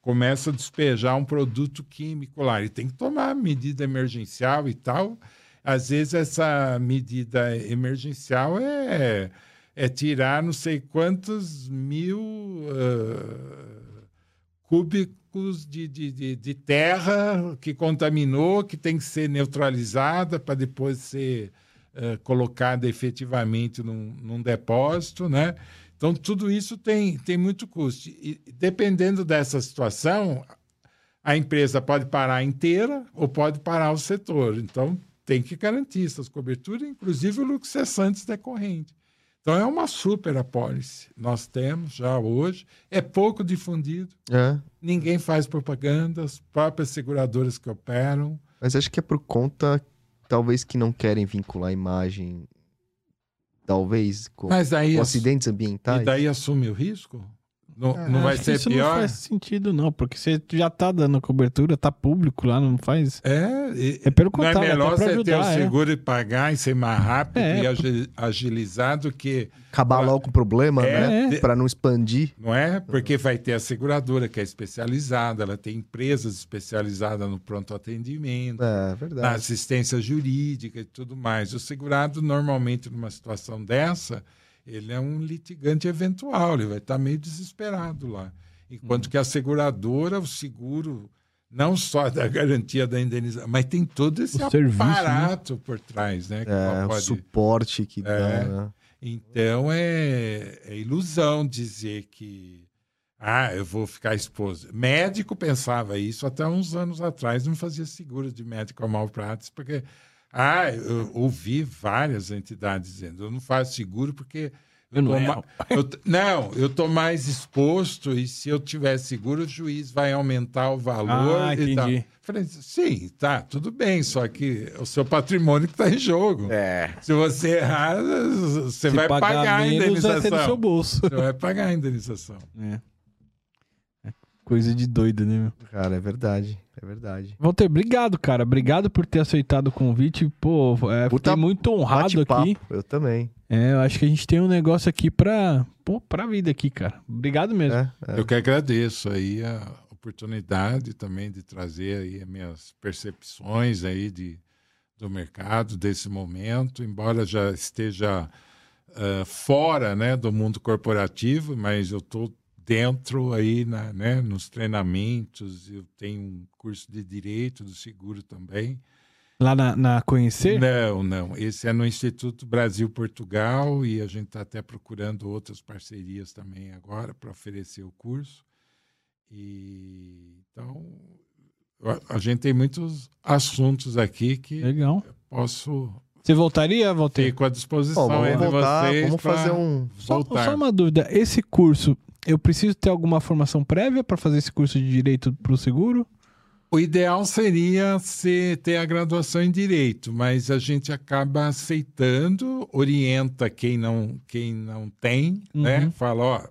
começa a despejar um produto químico lá, ele tem que tomar medida emergencial e tal. Às vezes essa medida emergencial é, é tirar não sei quantos mil ah, cúbicos de, de, de, terra que contaminou, que tem que ser neutralizada para depois ser eh, colocada efetivamente num, num depósito, né? Então, tudo isso tem, tem muito custo. E dependendo dessa situação, a empresa pode parar inteira ou pode parar o setor. Então, tem que garantir essas coberturas, inclusive o lucro cessante decorrente. Então, é uma super apólice. Nós temos já hoje. É pouco difundido. É, Ninguém faz propaganda. As próprias seguradoras que operam. mas acho que é por conta, talvez, que não querem vincular a imagem, talvez, com, Mas daí, com acidentes ambientais. e daí assume o risco? Não, Ah, não vai ser isso pior? não faz sentido, não, porque você já tá dando cobertura, tá público lá, não faz. É, e- É pelo não é contrário, melhor você ter o ajudar, é. seguro e pagar e ser mais rápido É, e agi- agilizar do que Acabar logo com o problema, É, né? é. Pra não expandir. Não é? Porque vai ter a seguradora que é especializada, ela tem empresas especializadas no pronto atendimento, É, na assistência jurídica e tudo mais. O segurado, normalmente, numa situação dessa, ele é um litigante eventual, ele vai estar meio desesperado lá. Enquanto Uhum. que a seguradora, o seguro, não só da garantia da indenização, mas tem todo esse O serviço, né? aparato por trás, né? É, o pode- suporte que É. dá, né? então é, é ilusão dizer que ah, eu vou ficar exposto. Médico pensava isso até uns anos atrás, não fazia seguro de médico a malpraxis, porque ah, eu ouvi várias entidades dizendo, eu não faço seguro porque Eu não tô erro. ma- eu não, eu estou mais exposto e se eu tiver seguro, o juiz vai aumentar o valor Ah, e tal. entendi. Falei, sim, tá, tudo bem, só que é o seu patrimônio que está em jogo. É. Se você errar, você Se vai pagar a menos, vai ser do seu indenização. bolso. Você vai pagar a indenização. É. Coisa de doido, né, meu? Cara, é verdade. É verdade. Walter, obrigado, cara. Obrigado por ter aceitado o convite. Pô, é, Puta fiquei muito honrado aqui. Eu também. É, eu acho que a gente tem um negócio aqui pra, pô, pra vida aqui, cara. Obrigado mesmo. É, é. Eu que agradeço aí a oportunidade também de trazer aí as minhas percepções aí de, do mercado desse momento, embora já esteja ah, fora né, do mundo corporativo, mas eu estou dentro aí na, né, nos treinamentos, eu tenho um curso de direito do seguro também. Lá na, na Conhecer? Não, não. Esse é no Instituto Brasil-Portugal e a gente está até procurando outras parcerias também agora para oferecer o curso. E então a- a gente tem muitos assuntos aqui que Legal. posso Você voltaria, Walter? fico à disposição Bom, aí vamos de voltar, vocês vamos pra fazer um. Só, só uma dúvida. Esse curso, eu preciso ter alguma formação prévia pra fazer esse curso de direito pro seguro? O ideal seria se ter a graduação em direito, mas a gente acaba aceitando, orienta quem não, quem não tem, Uhum. né? Fala, ó,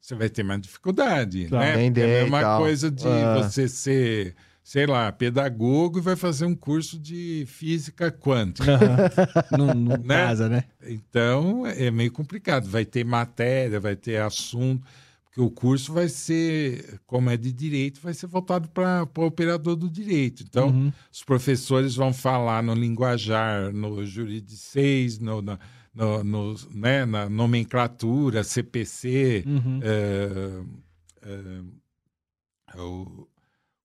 você vai ter mais dificuldade, Claro. né? Porque é a mesma tal. coisa de Ah. você ser, sei lá, pedagogo e vai fazer um curso de física quântica. não não Né? casa, né? Então, é meio complicado. Vai ter matéria, vai ter assunto, porque o curso vai ser, como é de direito, vai ser voltado para o operador do direito. Então, Uhum. os professores vão falar no linguajar, no juridicês, no, na, no, no- né, na nomenclatura, CPC, Uhum. é, é, o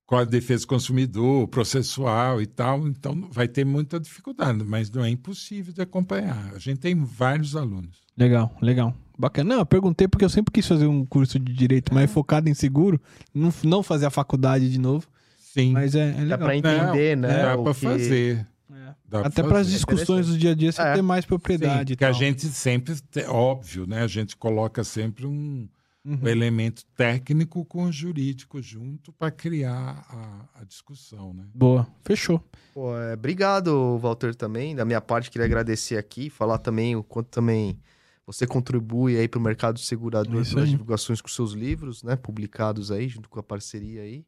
Código de Defesa do Consumidor, processual e tal. Então, vai ter muita dificuldade, mas não é impossível de acompanhar. A gente tem vários alunos. Legal, legal. Bacana. Não, eu perguntei porque eu sempre quis fazer um curso de direito mais focado em seguro, não, não fazer a faculdade de novo, Sim, mas é, é Dá legal. pra entender, Não, né? dá o para que- fazer. É. Dá pra Até para as discussões do dia a dia você É. ter mais propriedade. Sim, que a gente sempre, óbvio, né? A gente coloca sempre um, Uhum. um elemento técnico com o jurídico junto para criar a, a discussão, né? Boa, fechou. Pô, é, obrigado, Walter, também. Da minha parte, queria agradecer aqui, falar também o quanto também você contribui aí para o mercado segurador pelas aí. divulgações com seus livros, né? Publicados aí, junto com a parceria aí.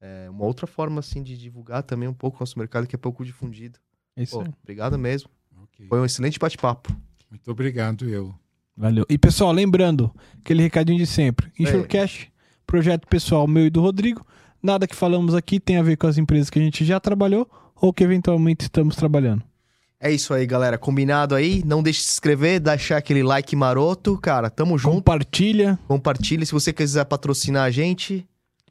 É uma outra forma, assim, de divulgar também um pouco o nosso mercado, que é pouco difundido. É isso Pô, aí. obrigado mesmo. Ok. Foi um excelente bate-papo. Muito obrigado, eu. Valeu. E pessoal, lembrando, aquele recadinho de sempre. Insurecast, projeto pessoal meu e do Rodrigo. Nada que falamos aqui tem a ver com as empresas que a gente já trabalhou ou que eventualmente estamos trabalhando. É isso aí, galera. Combinado aí. Não deixe de se inscrever, deixar aquele like maroto. Cara, tamo junto. Compartilha. Compartilhe. Se você quiser patrocinar a gente,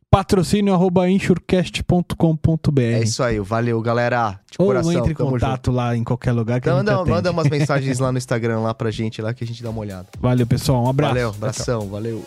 Patrocínio arroba insurecast.com.br. é isso aí. Valeu, galera. De Ou coração. entre em tamo junto. contato lá em qualquer lugar que Manda, atende. manda umas mensagens lá no Instagram lá pra gente lá que a gente dá uma olhada. Valeu, pessoal. Um abraço. Valeu, abração, valeu.